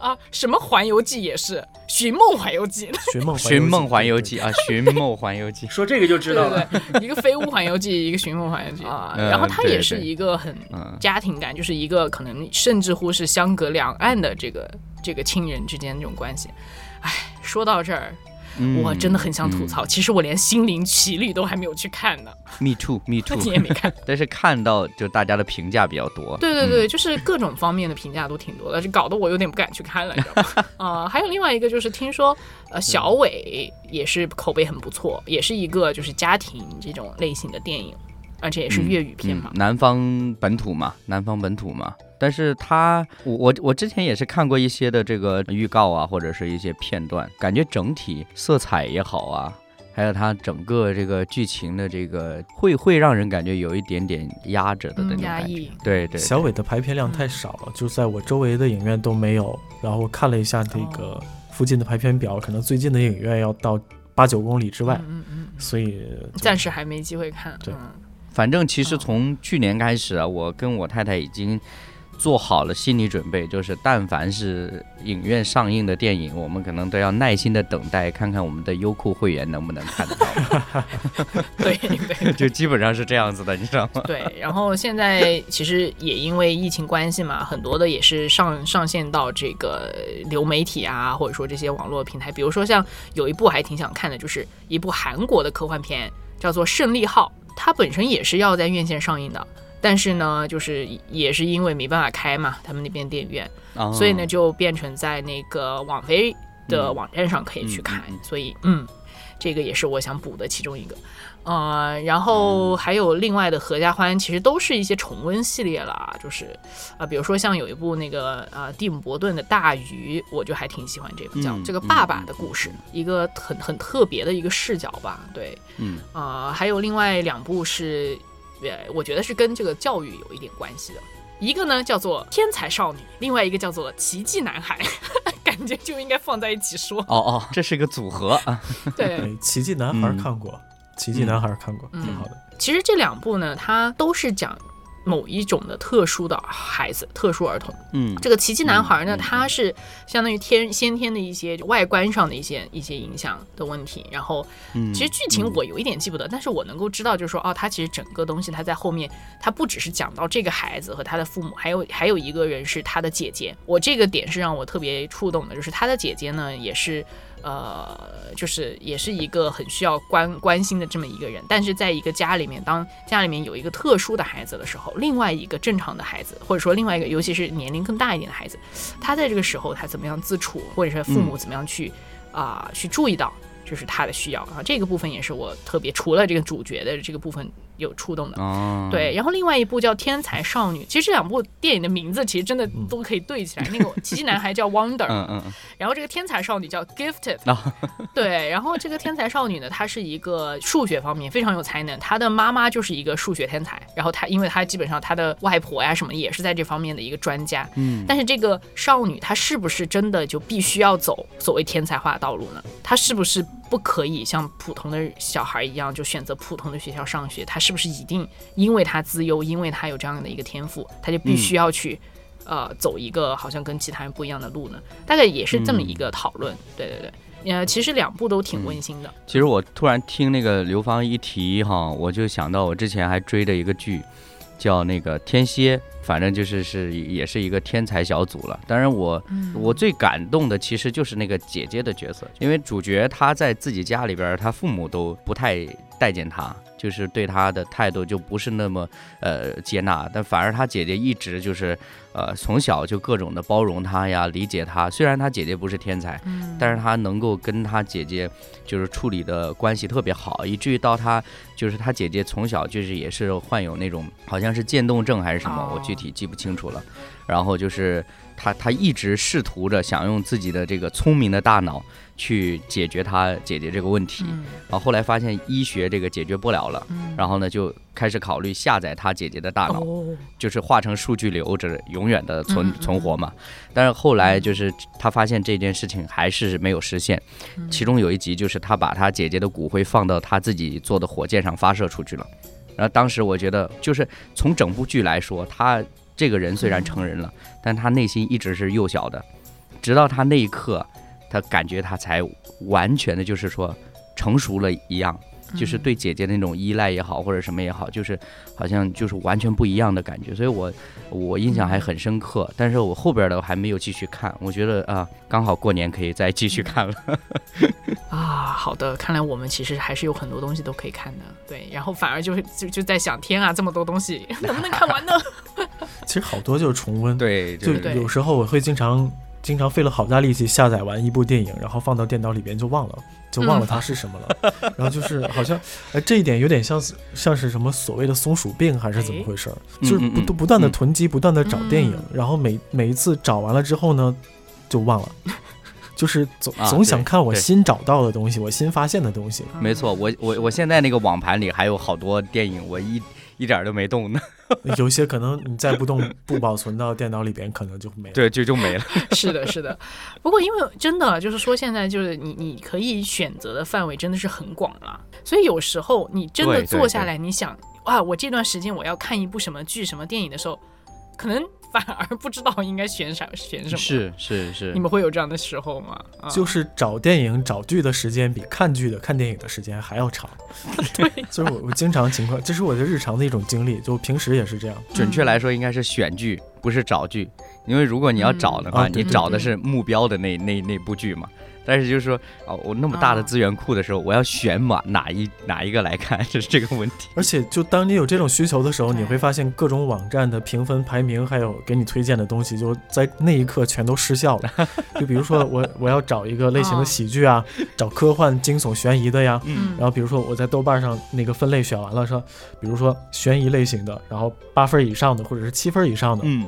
Speaker 1: 啊？什么环游记也是《寻梦环游记》
Speaker 4: 寻 梦
Speaker 3: 寻梦环游记啊，寻梦环游记，
Speaker 2: 说这个就知道了。
Speaker 1: 对对，一个飞屋环游记，一个寻梦环游记啊。
Speaker 3: 嗯
Speaker 1: 然后它也是一个很
Speaker 3: 嗯
Speaker 1: 家庭感，就是一个可能甚至乎是相隔两岸的这个这个亲人之间这种关系。哎，说到这儿，
Speaker 3: 嗯
Speaker 1: 我真的很想吐槽，其实我连《心灵奇旅》都还没有去看呢
Speaker 3: ，，me too，me
Speaker 1: 那
Speaker 3: too，
Speaker 1: 你也没看。
Speaker 3: 但是看到就大家的评价比较多，
Speaker 1: 对对对，就是各种方面的评价都挺多的，就搞得我有点不敢去看了，你知道吗？啊、还有另外一个就是听说，呃，小伟也是口碑很不错，也是一个就是家庭这种类型的电影，而且也是粤语片嘛。
Speaker 3: 嗯，南方本土嘛，南方本土嘛。但是他，我我我之前也是看过一些的这个预告啊，或者是一些片段，感觉整体色彩也好啊，还有它整个这个剧情的这个，会会让人感觉有一点点压着的那
Speaker 1: 嗯，
Speaker 3: 种感觉。
Speaker 1: 压抑。
Speaker 3: 对对，
Speaker 4: 小伟的排片量太少了，就在我周围的影院都没有。然后我看了一下这个附近的排片表，可能最近的影院要到八九公里之外，
Speaker 1: 嗯嗯
Speaker 4: 所以
Speaker 1: 暂时还没机会看。
Speaker 4: 对
Speaker 1: 嗯
Speaker 3: 反正其实从去年开始啊，我跟我太太已经做好了心理准备，就是但凡是影院上映的电影，我们可能都要耐心的等待，看看我们的优酷会员能不能看得到。
Speaker 1: 对对
Speaker 3: 就基本上是这样子的，你知道吗？
Speaker 1: 对，然后现在其实也因为疫情关系嘛，很多的也是上上线到这个流媒体啊，或者说这些网络平台。比如说像有一部还挺想看的，就是一部韩国的科幻片，叫做《胜利号》，它本身也是要在院线上映的。但是呢，就是也是因为没办法开嘛，他们那边电影院，
Speaker 3: 啊
Speaker 1: 所以呢就变成在那个网飞的网站上可以去看，所以嗯，这个也是我想补的其中一个。呃，然后还有另外的合家欢，其实都是一些重温系列了，就是啊、呃比如说像有一部那个呃蒂姆·伯顿的《大鱼》，我就还挺喜欢这个，叫
Speaker 3: 嗯
Speaker 1: 这个爸爸的故事，一个很很特别的一个视角吧，对，
Speaker 3: 嗯。
Speaker 1: 啊、还有另外两部是，呃，我觉得是跟这个教育有一点关系的。一个呢叫做《天才少女》，另外一个叫做《奇迹男孩》，感觉就应该放在一起说。
Speaker 3: 哦哦，这是一个组合啊。
Speaker 1: 对，
Speaker 4: 对《奇迹男孩》
Speaker 3: 嗯
Speaker 4: 看过，奇迹男孩》看过，
Speaker 1: 嗯
Speaker 4: 挺好的。
Speaker 1: 其实这两部呢，它都是讲某一种的特殊的孩子、特殊儿童。
Speaker 3: 嗯
Speaker 1: 这个奇迹男孩呢，他是相当于天先天的一些外观上的一些一些影响的问题。然后，
Speaker 3: 嗯，
Speaker 1: 其实剧情我有一点记不得，但是我能够知道，就是说，哦，他其实整个东西他在后面，他不只是讲到这个孩子和他的父母，还有还有一个人是他的姐姐。我这个点是让我特别触动的，就是他的姐姐呢，也是。呃，就是也是一个很需要关关心的这么一个人，但是在一个家里面，当家里面有一个特殊的孩子的时候，另外一个正常的孩子，或者说另外一个，尤其是年龄更大一点的孩子，他在这个时候他怎么样自处，或者是父母怎么样去啊、去注意到，就是他的需要啊，这个部分也是我特别除了这个主角的这个部分有触动的。
Speaker 3: 哦，
Speaker 1: 对，然后另外一部叫《天才少女》，其实这两部电影的名字其实真的都可以对起来。那个 奇迹男孩叫 Wonder，、
Speaker 3: 嗯嗯嗯，
Speaker 1: 然后这个天才少女叫 Gifted，、
Speaker 3: 啊
Speaker 1: 对，然后这个天才少女呢，她是一个数学方面非常有才能，她的妈妈就是一个数学天才，然后她因为她基本上她的外婆呀什么也是在这方面的一个专家，
Speaker 3: 嗯，
Speaker 1: 但是这个少女她是不是真的就必须要走所谓天才化的道路呢？她是不是不可以像普通的小孩一样就选择普通的学校上学？他是不是一定因为他自优，因为他有这样的一个天赋，他就必须要去？呃，走一个好像跟其他人不一样的路呢，大概也是这么一个讨论。对对对，呃，其实两部都挺温馨的。
Speaker 3: 其实我突然听那个刘芳一提哈，我就想到我之前还追的一个剧，叫那个《天蝎》，反正就是是也是一个天才小组了。当然我、我最感动的其实就是那个姐姐的角色，因为主角她在自己家里边儿，她父母都不太待见她。就是对他的态度就不是那么呃接纳，但反而他姐姐一直就是呃从小就各种的包容他呀，理解他。虽然他姐姐不是天才，但是他能够跟他姐姐就是处理的关系特别好，以至于到他就是他姐姐从小就是也是患有那种好像是渐冻症还是什么，我具体记不清楚了。然后就是他他一直试图着想用自己的这个聪明的大脑。去解决他姐姐这个问题，然后后来发现医学这个解决不了了，然后呢就开始考虑下载他姐姐的大脑，就是化成数据流，着永远的存存活嘛。但是后来就是他发现这件事情还是没有实现，其中有一集就是他把他姐姐的骨灰放到他自己做的火箭上发射出去了。然后当时我觉得，就是从整部剧来说，他这个人虽然成人了，但他内心一直是幼小的，直到他那一刻。他感觉他才完全的，就是说成熟了一样，就是对姐姐那种依赖也好，或者什么也好，就是好像就是完全不一样的感觉。所以我我印象还很深刻，但是我后边的还没有继续看。我觉得啊，刚好过年可以再继续看了。
Speaker 1: 啊，好的，看来我们其实还是有很多东西都可以看的。对，然后反而就是就就在想，天啊，这么多东西 能不能看完呢？
Speaker 4: 其实好多就是重温，
Speaker 3: 对，
Speaker 4: 就有时候我会经常。经常费了好大力气下载完一部电影，然后放到电脑里边就忘了，就忘了它是什么了。然后就是好像，哎，这一点有点像像是什么所谓的松鼠病还是怎么回事？就是不不断的囤积，不断的找电影，然后每每一次找完了之后呢，就忘了，就是总总想看我新找到的东西，我新发现的东西。
Speaker 3: 没错，我我我现在那个网盘里还有好多电影，我一。一点都没动呢，
Speaker 4: 有些可能你再不动不保存到电脑里边，可能就没了。
Speaker 3: 对，就就没了。
Speaker 1: 是的，是的。不过因为真的就是说，现在就是你你可以选择的范围真的是很广了，所以有时候你真的坐下来，你想啊，我这段时间我要看一部什么剧、什么电影的时候，可能。反而不知道应该选啥选什么，
Speaker 3: 是是是，
Speaker 1: 你们会有这样的时候吗？
Speaker 4: 就是找电影找剧的时间比看剧的看电影的时间还要长。
Speaker 1: 对，
Speaker 4: 就是我我经常情况，这是我的日常的一种经历，就平时也是这样。
Speaker 3: 准确来说，应该是选剧，不是找剧，因为如果你要找的话，你找的是目标的那那那部剧嘛。但是就是说，哦，我那么大的资源库的时候，我要选哪哪一哪一个来看，这是这个问题。
Speaker 4: 而且，就当你有这种需求的时候，你会发现各种网站的评分排名，还有给你推荐的东西，就在那一刻全都失效了。就比如说，我我要找一个类型的喜剧啊，找科幻、惊悚、悬疑的呀。嗯。然后，比如说我在豆瓣上那个分类选完了，说，比如说悬疑类型的，然后八分以上的，或者是七分以上的。嗯。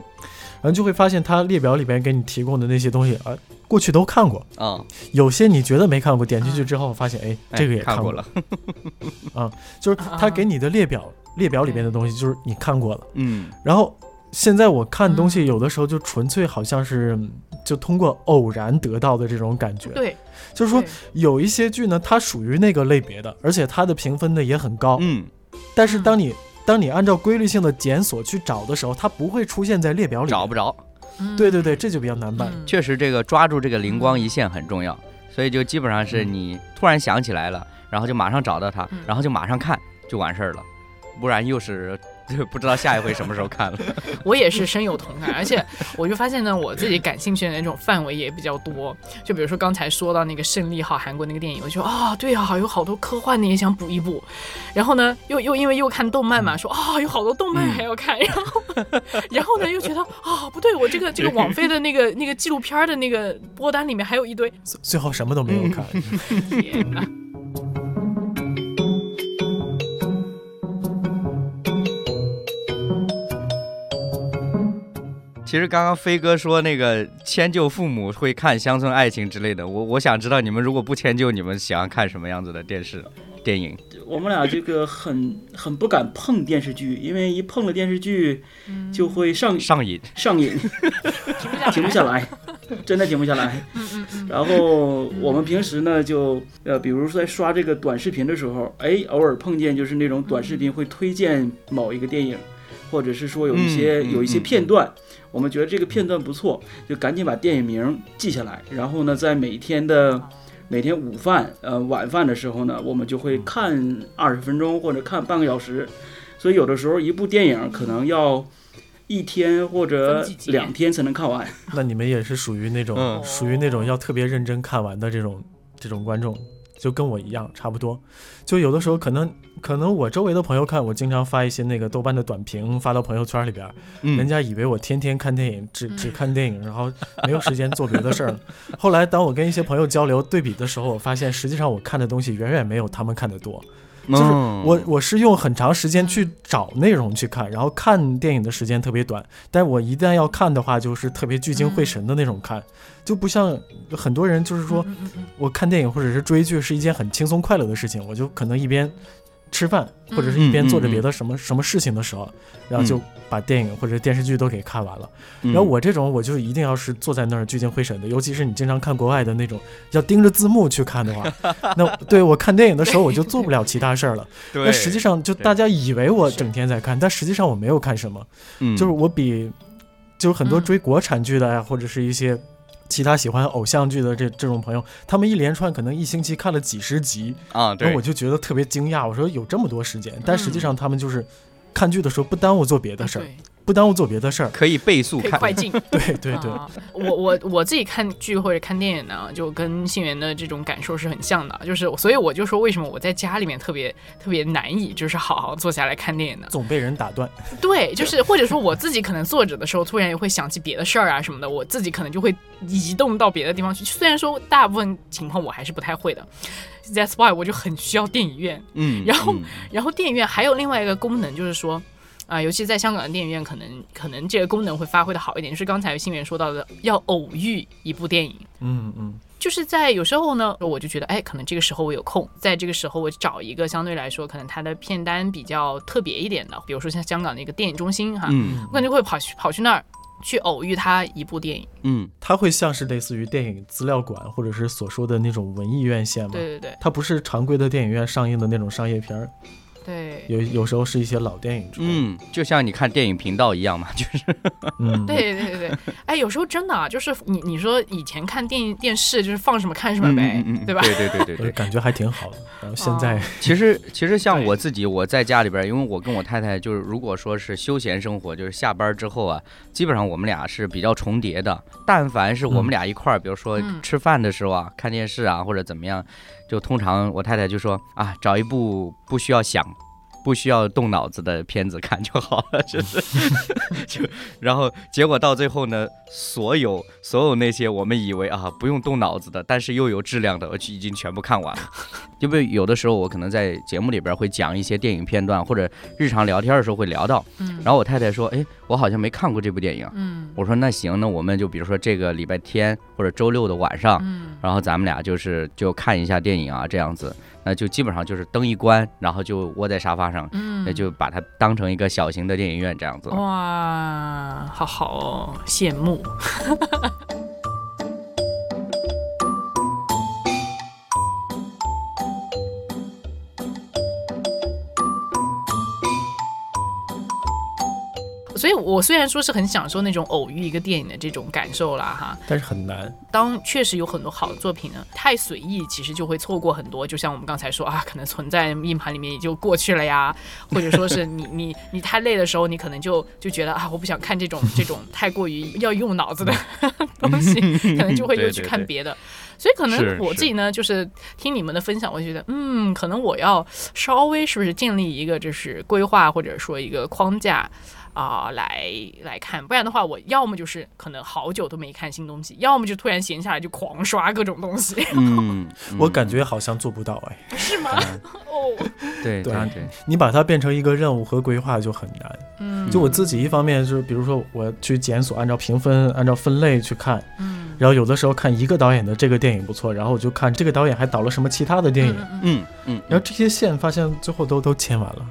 Speaker 4: 然后就会发现，它列表里边给你提供的那些东西啊，过去都看过啊。有些你觉得没看过，点进去之后发现，哎，这个也
Speaker 3: 看
Speaker 4: 过
Speaker 3: 了。
Speaker 4: 啊，就是他给你的列表，列表里边的东西就是你看过了。嗯。然后现在我看东西，有的时候就纯粹好像是就通过偶然得到的这种感觉。
Speaker 1: 对。
Speaker 4: 就是说，有一些剧呢，它属于那个类别的，而且它的评分呢也很高。嗯。但是当你当你按照规律性的检索去找的时候，它不会出现在列表里，
Speaker 3: 找不着。
Speaker 4: 对对对，这就比较难办。
Speaker 3: 确实，这个抓住这个灵光一现很重要，所以就基本上是你突然想起来了，然后就马上找到它，然后就马上看，就完事儿了，不然又是。就不知道下一回什么时候看了。
Speaker 1: 我也是深有同感，而且我就发现呢，我自己感兴趣的那种范围也比较多。就比如说刚才说到那个胜利号韩国那个电影，我就啊，对啊，有好多科幻的也想补一补。然后呢，又又因为又看动漫嘛，说啊，有好多动漫还要看。然后然后呢，又觉得啊，不对，我这个这个网飞的那个那个纪录片的那个播单里面还有一堆，
Speaker 4: 最后什么都没有看。
Speaker 1: 天哪！
Speaker 3: 其实刚刚飞哥说那个迁就父母会看乡村爱情之类的，我我想知道你们如果不迁就，你们喜欢看什么样子的电视电影？
Speaker 2: 我们俩这个很很不敢碰电视剧，因为一碰了电视剧就会上
Speaker 3: 上瘾。
Speaker 2: 上瘾，停不下来，真的停不下来。然后我们平时呢就呃，比如说在刷这个短视频的时候，哎，偶尔碰见就是那种短视频会推荐某一个电影。或者是说有一些有一些片段，我们觉得这个片段不错，就赶紧把电影名记下来，然后呢，在每天的每天午饭呃晚饭的时候呢，我们就会看二十分钟或者看半个小时，所以有的时候一部电影可能要一天或者两天才能看完。
Speaker 4: 那你们也是属于那种属于那种要特别认真看完的这种这种观众。就跟我一样差不多。就有的时候可能可能我周围的朋友看我经常发一些那个豆瓣的短评发到朋友圈里边，人家以为我天天看电影，只只看电影，然后没有时间做别的事儿。后来当我跟一些朋友交流对比的时候，我发现实际上我看的东西远远没有他们看的多。就是我我是用很长时间去找内容去看，然后看电影的时间特别短，但我一旦要看的话，就是特别聚精会神的那种看，就不像很多人就是说，我看电影或者是追剧是一件很轻松快乐的事情，我就可能一边。吃饭或者是一边做着别的什么什么事情的时候，然后就把电影或者电视剧都给看完了。然后我这种我就一定要是坐在那儿聚精会神的，尤其是你经常看国外的那种要盯着字幕去看的话，那对我看电影的时候我就做不了其他事儿了。那实际上就大家以为我整天在看，但实际上我没有看什么，就是我比就是很多追国产剧的呀，或者是一些。其他喜欢偶像剧的这这种朋友，他们一连串可能一星期看了几十集
Speaker 3: 啊，
Speaker 4: 然后我就觉得特别惊讶。我说有这么多时间，但实际上他们就是看剧的时候不耽误做别的事儿。不耽误做别的事儿，
Speaker 3: 可以倍速看，
Speaker 1: 快进。
Speaker 4: 对 对对，
Speaker 1: 我我我自己看剧或者看电影呢，就跟信源的这种感受是很像的，就是所以我就说为什么我在家里面特别特别难以就是好好坐下来看电影呢？
Speaker 4: 总被人打断。
Speaker 1: 对，就是或者说我自己可能坐着的时候，突然也会想起别的事儿啊什么的，我自己可能就会移动到别的地方去。虽然说大部分情况我还是不太会的，That's why 我就很需要电影院。嗯，然后然后电影院还有另外一个功能就是说。啊，尤其在香港的电影院，可能可能这个功能会发挥的好一点，就是刚才新源说到的，要偶遇一部电影。
Speaker 4: 嗯嗯，
Speaker 1: 就是在有时候呢，我就觉得，哎，可能这个时候我有空，在这个时候我找一个相对来说可能它的片单比较特别一点的，比如说像香港的一个电影中心哈，嗯我感觉会跑去跑去那儿去偶遇它一部电影。
Speaker 4: 嗯，它会像是类似于电影资料馆或者是所说的那种文艺院线吗？
Speaker 1: 对对对，
Speaker 4: 它不是常规的电影院上映的那种商业片儿。
Speaker 1: 对，
Speaker 4: 有有时候是一些老电影，
Speaker 3: 嗯，就像你看电影频道一样嘛，就是，
Speaker 4: 嗯，
Speaker 1: 对对对对，哎，有时候真的啊，就是你你说以前看电影电视就是放什么看什么呗，对吧？
Speaker 3: 对对对对对，
Speaker 4: 感觉还挺好的。然后现在，
Speaker 3: 其实其实像我自己，我在家里边，因为我跟我太太就是，如果说是休闲生活，就是下班之后啊，基本上我们俩是比较重叠的。但凡是我们俩一块儿，比如说吃饭的时候啊，看电视啊或者怎么样。就通常我太太就说啊，找一部不需要想、不需要动脑子的片子看就好了，就是，就然后结果到最后呢，所有所有那些我们以为啊不用动脑子的，但是又有质量的，我已经全部看完了。因为有的时候我可能在节目里边会讲一些电影片段，或者日常聊天的时候会聊到，然后我太太说，哎，我好像没看过这部电影。嗯，我说那行，那我们就比如说这个礼拜天或者周六的晚上，然后咱们俩就是就看一下电影啊，这样子，那就基本上就是灯一关，然后就窝在沙发上，那就把它当成一个小型的电影院这样子。
Speaker 1: 哇，好好哦，羡慕。所以，我虽然说是很享受那种偶遇一个电影的这种感受啦，哈，
Speaker 4: 但是很难。
Speaker 1: 当确实有很多好的作品呢，太随意，其实就会错过很多。就像我们刚才说啊，可能存在硬盘里面也就过去了呀，或者说是你你你太累的时候，你可能就就觉得啊，我不想看这种这种太过于要用脑子的 东西，可能就会又去看别的。所以可能我自己呢，就是听你们的分享，我觉得，嗯，可能我要稍微是不是建立一个就是规划或者说一个框架。啊，来来看，不然的话，我要么就是可能好久都没看新东西，要么就突然闲下来就狂刷各种东西。
Speaker 3: 嗯，
Speaker 4: 我感觉好像做不到哎。
Speaker 1: 是吗？哦，
Speaker 3: 对对对，
Speaker 4: 你把它变成一个任务和规划就很难。嗯，就我自己一方面就是，比如说我去检索，按照评分，按照分类去看。嗯，然后有的时候看一个导演的这个电影不错，然后我就看这个导演还导了什么其他的电影。
Speaker 3: 嗯嗯，
Speaker 4: 然后这些线发现最后都都签完了。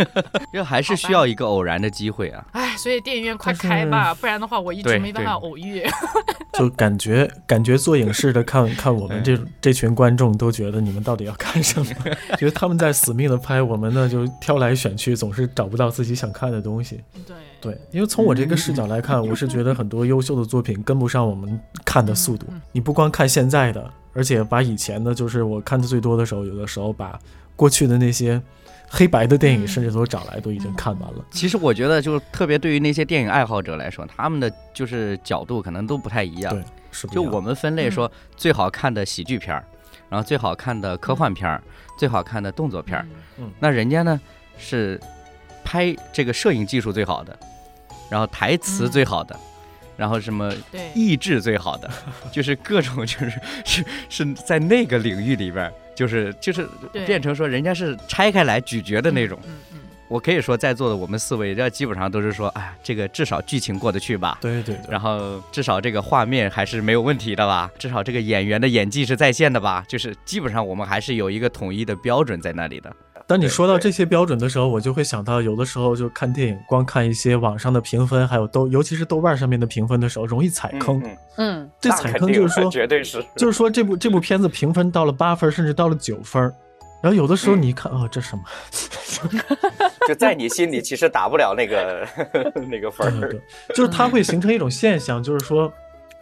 Speaker 3: 这还是需要一个偶然的机会啊！
Speaker 1: 哎，所以电影院快开吧，不然的话我一直没办法偶遇。
Speaker 4: 就感觉感觉做影视的看 看我们这这群观众都觉得你们到底要看什么？觉得他们在死命的拍，我们呢就挑来选去，总是找不到自己想看的东西。
Speaker 1: 对
Speaker 4: 对，因为从我这个视角来看，我是觉得很多优秀的作品跟不上我们看的速度。你不光看现在的，而且把以前的，就是我看的最多的时候，有的时候把过去的那些。黑白的电影甚至都找来，都已经看完了。
Speaker 3: 其实我觉得，就特别对于那些电影爱好者来说，他们的就是角度可能都不太一样。
Speaker 4: 对，是。
Speaker 3: 就我们分类说最好看的喜剧片儿，然后最好看的科幻片儿，最好看的动作片儿。
Speaker 4: 嗯
Speaker 3: 那人家呢是拍这个摄影技术最好的，然后台词最好的，然后什么
Speaker 1: 对，
Speaker 3: 意志最好的，就是各种就是是是在那个领域里边，就是就是变成说人家是拆开来咀嚼的那种。
Speaker 1: 嗯嗯，
Speaker 3: 我可以说在座的我们四位，这基本上都是说，哎呀，这个至少剧情过得去吧。
Speaker 4: 对对对，
Speaker 3: 然后至少这个画面还是没有问题的吧？至少这个演员的演技是在线的吧？就是基本上我们还是有一个统一的标准在那里的。
Speaker 4: 当你说到这些标准的时候，我就会想到，有的时候就看电影，光看一些网上的评分，还有豆，尤其是豆瓣上面的评分的时候，容易踩坑。
Speaker 3: 嗯。
Speaker 1: 嗯，
Speaker 4: 这踩坑就是说，
Speaker 3: 绝对是，
Speaker 4: 就是说这部这部片子评分到了八分，甚至到了九分，然后有的时候你一看，哦，这什么？
Speaker 3: 就在你心里其实打不了那个 那个分
Speaker 4: 就是它会形成一种现象，就是说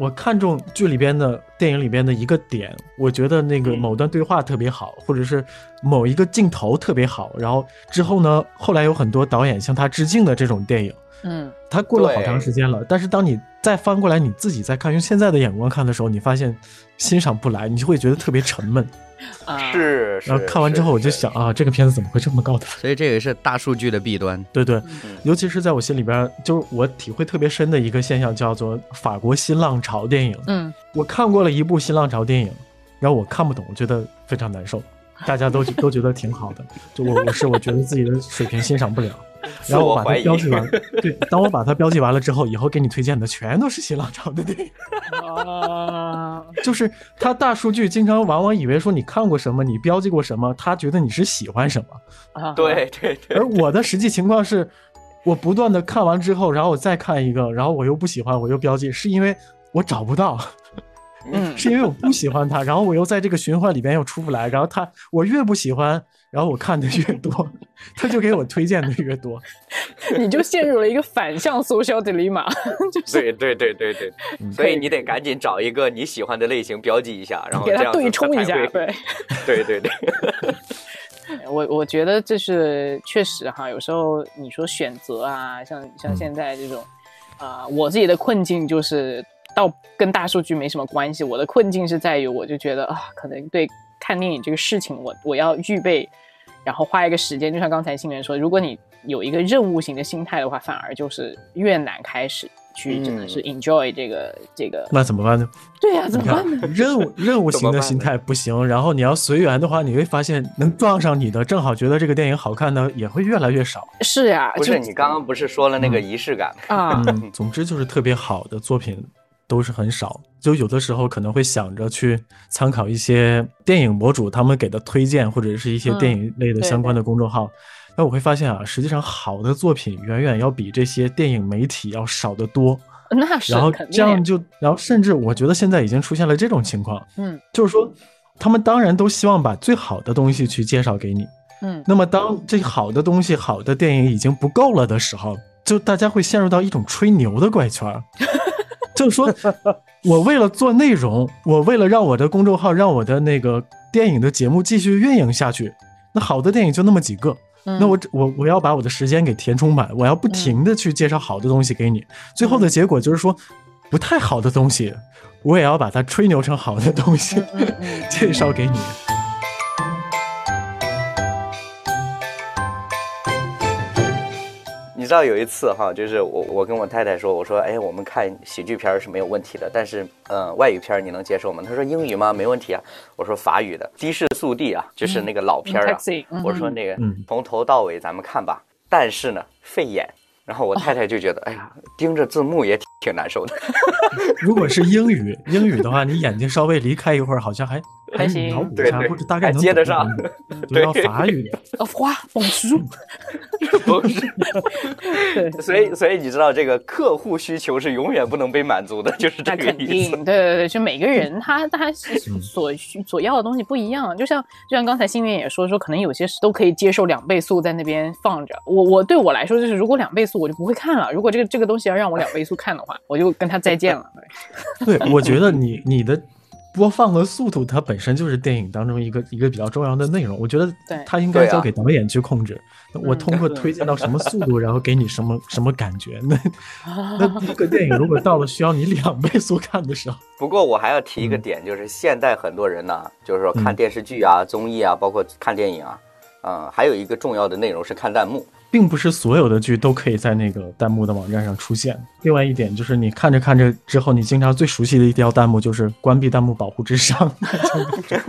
Speaker 4: 我看中剧里边的电影里边的一个点，我觉得那个某段对话特别好，或者是某一个镜头特别好，然后之后呢，后来有很多导演向他致敬的这种电影，
Speaker 1: 嗯，
Speaker 4: 他过了好长时间了，但是当你再翻过来你自己再看，用现在的眼光看的时候，你发现欣赏不来，你就会觉得特别沉闷。
Speaker 1: 啊，
Speaker 3: 是，
Speaker 4: 然后看完之后，我就想啊，这个片子怎么会这么高的分？
Speaker 3: 所以这也是大数据的弊端。
Speaker 4: 对对，
Speaker 3: 嗯
Speaker 4: 尤其是在我心里边，就是我体会特别深的一个现象，叫做法国新浪潮电影。
Speaker 1: 嗯，
Speaker 4: 我看过了一部新浪潮电影，然后我看不懂，我觉得非常难受。大家都都觉得挺好的，就我我是我觉得自己的水平欣赏不了。然后我把它标记完，对，当我把它标记完了之后，以后给你推荐的全都是新浪潮的电影。
Speaker 1: 啊，
Speaker 4: 就是他大数据经常往往以为说你看过什么，你标记过什么，他觉得你是喜欢什么。
Speaker 1: 啊，
Speaker 3: 对对对，
Speaker 4: 而我的实际情况是，我不断的看完之后，然后我再看一个，然后我又不喜欢，我又标记，是因为我找不到，
Speaker 1: 嗯，
Speaker 4: 是因为我不喜欢他，然后我又在这个循环里边又出不来，然后他我越不喜欢，然后我看的越多，他就给我推荐的越多。
Speaker 1: 你就陷入了一个反向 social dilemma，就是
Speaker 3: 对对对对对，所以你得赶紧找一个你喜欢的类型标记一下，然后
Speaker 1: 给它
Speaker 3: 这样
Speaker 1: 对冲一下，对。
Speaker 3: 对对对，
Speaker 1: 我我觉得这是确实哈，有时候你说选择啊，像像
Speaker 4: 嗯
Speaker 1: 现在这种，啊、我自己的困境就是倒跟大数据没什么关系，我的困境是在于，我就觉得啊，可能对看电影这个事情我，我要预备，然后花一个时间，就像刚才新源说，如果你有一个任务型的心态的话，反而就是越难开始去真的是 enjoy 这个、这个。
Speaker 4: 那怎么办呢？
Speaker 1: 对呀、怎么办呢？
Speaker 4: 任务任务型的心态不行，然后你要随缘的话，你会发现能撞上你的，正好觉得这个电影好看的也会越来越少。
Speaker 1: 是呀、
Speaker 3: 不
Speaker 1: 就是
Speaker 3: 你刚刚不是说了那个仪式感？
Speaker 1: 啊，
Speaker 4: 嗯，总之就是特别好的作品都是很少，就有的时候可能会想着去参考一些电影博主他们给的推荐，或者是一些
Speaker 1: 嗯
Speaker 4: 电影类的相关的公众号。那我会发现啊，实际上好的作品远远要比这些电影媒体要少得多。
Speaker 1: 那是
Speaker 4: 然后这样就，然后甚至我觉得现在已经出现了这种情况，
Speaker 1: 嗯
Speaker 4: 就是说，他们当然都希望把最好的东西去介绍给你。
Speaker 1: 嗯
Speaker 4: 那么当这好的东西、好的电影已经不够了的时候，就大家会陷入到一种吹牛的怪圈儿。就是说，我为了做内容，我为了让我的公众号、让我的那个电影的节目继续运营下去，那好的电影就那么几个，
Speaker 1: 嗯
Speaker 4: 那我我我要把我的时间给填充满，我要不停的去介绍好的东西给你，最后的结果就是说，不太好的东西，我也要把它吹牛成好的东西 介绍给你。
Speaker 3: 知道有一次哈，就是我我跟我太太说，我说哎，我们看喜剧片是没有问题的，但是呃，外语片你能接受吗？她说英语吗？没问题啊。我说法语的《的士速递》啊，就是那个老片啊。
Speaker 1: 嗯
Speaker 3: 我说那个
Speaker 4: 嗯
Speaker 3: 从头到尾咱们看吧，但是呢费眼。然后我太太就觉得，哎呀，盯着字幕也挺挺难受的。
Speaker 4: 如果是英语，英语的话，你眼睛稍微离开一会儿，好像还
Speaker 1: 还行。
Speaker 4: 脑补一下，
Speaker 3: 对对
Speaker 4: 或者大概能
Speaker 3: 接得上。
Speaker 4: 对，要法语。
Speaker 1: 花蹦书，
Speaker 3: 不是，所以所以你知道这个客户需求是永远不能被满足的，就是这个意
Speaker 1: 肯定，
Speaker 3: 思。
Speaker 1: 对对对，就每个人他他所需所要的东西不一样，就像就像刚才新源也说说，可能有些都可以接受两倍速在那边放着。我我对我来说就是，如果两倍速我就不会看了。如果这个这个东西要让我两倍速看的话，我就跟他再见了。
Speaker 4: 对，我觉得你你的播放的速度，它本身就是电影当中一个一个比较重要的内容。我觉得它应该交给导演去控制。我通过推荐到什么速度，然后给你什么什么感觉。那 那这个电影如果到了需要你两倍速看的时候，
Speaker 3: 不过我还要提一个点，就是现在很多人呢，就是说看电视剧啊、综艺啊，包括看电影啊，嗯，还有一个重要的内容是看弹幕。
Speaker 4: 并不是所有的剧都可以在那个弹幕的网站上出现。另外一点就是，你看着看着之后，你经常最熟悉的一条弹幕就是“关闭弹幕，保护智商”。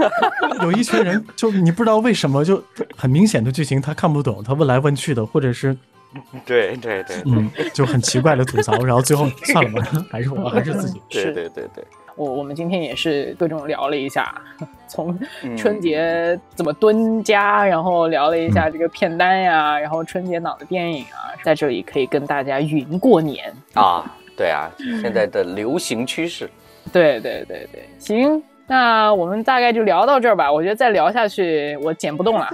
Speaker 4: 有一群人，就你不知道为什么，就很明显的剧情他看不懂，他问来问去的，或者是，
Speaker 3: 对对对，
Speaker 4: 嗯，就很奇怪的吐槽，然后最后算了吧，还是我还是自己。
Speaker 3: 对对对对。
Speaker 1: 我我们今天也是各种聊了一下，从春节怎么蹲家，然后聊了一下这个片单呀，然后春节档的电影啊，在这里可以跟大家云过年。
Speaker 3: 啊，对啊，现在的流行趋势，
Speaker 1: 对对对对，行，那我们大概就聊到这儿吧，我觉得再聊下去我剪不动了，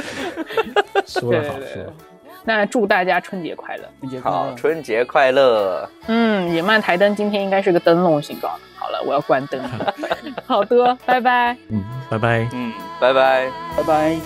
Speaker 4: 说得好说。
Speaker 1: 那祝大家春节快乐！
Speaker 3: 好，春节快乐！
Speaker 1: 嗯，野曼台灯今天应该是个灯笼形状的。好了，我要关灯了。好的，拜拜。
Speaker 4: 嗯，拜拜。
Speaker 3: 嗯，拜拜，
Speaker 6: 拜拜。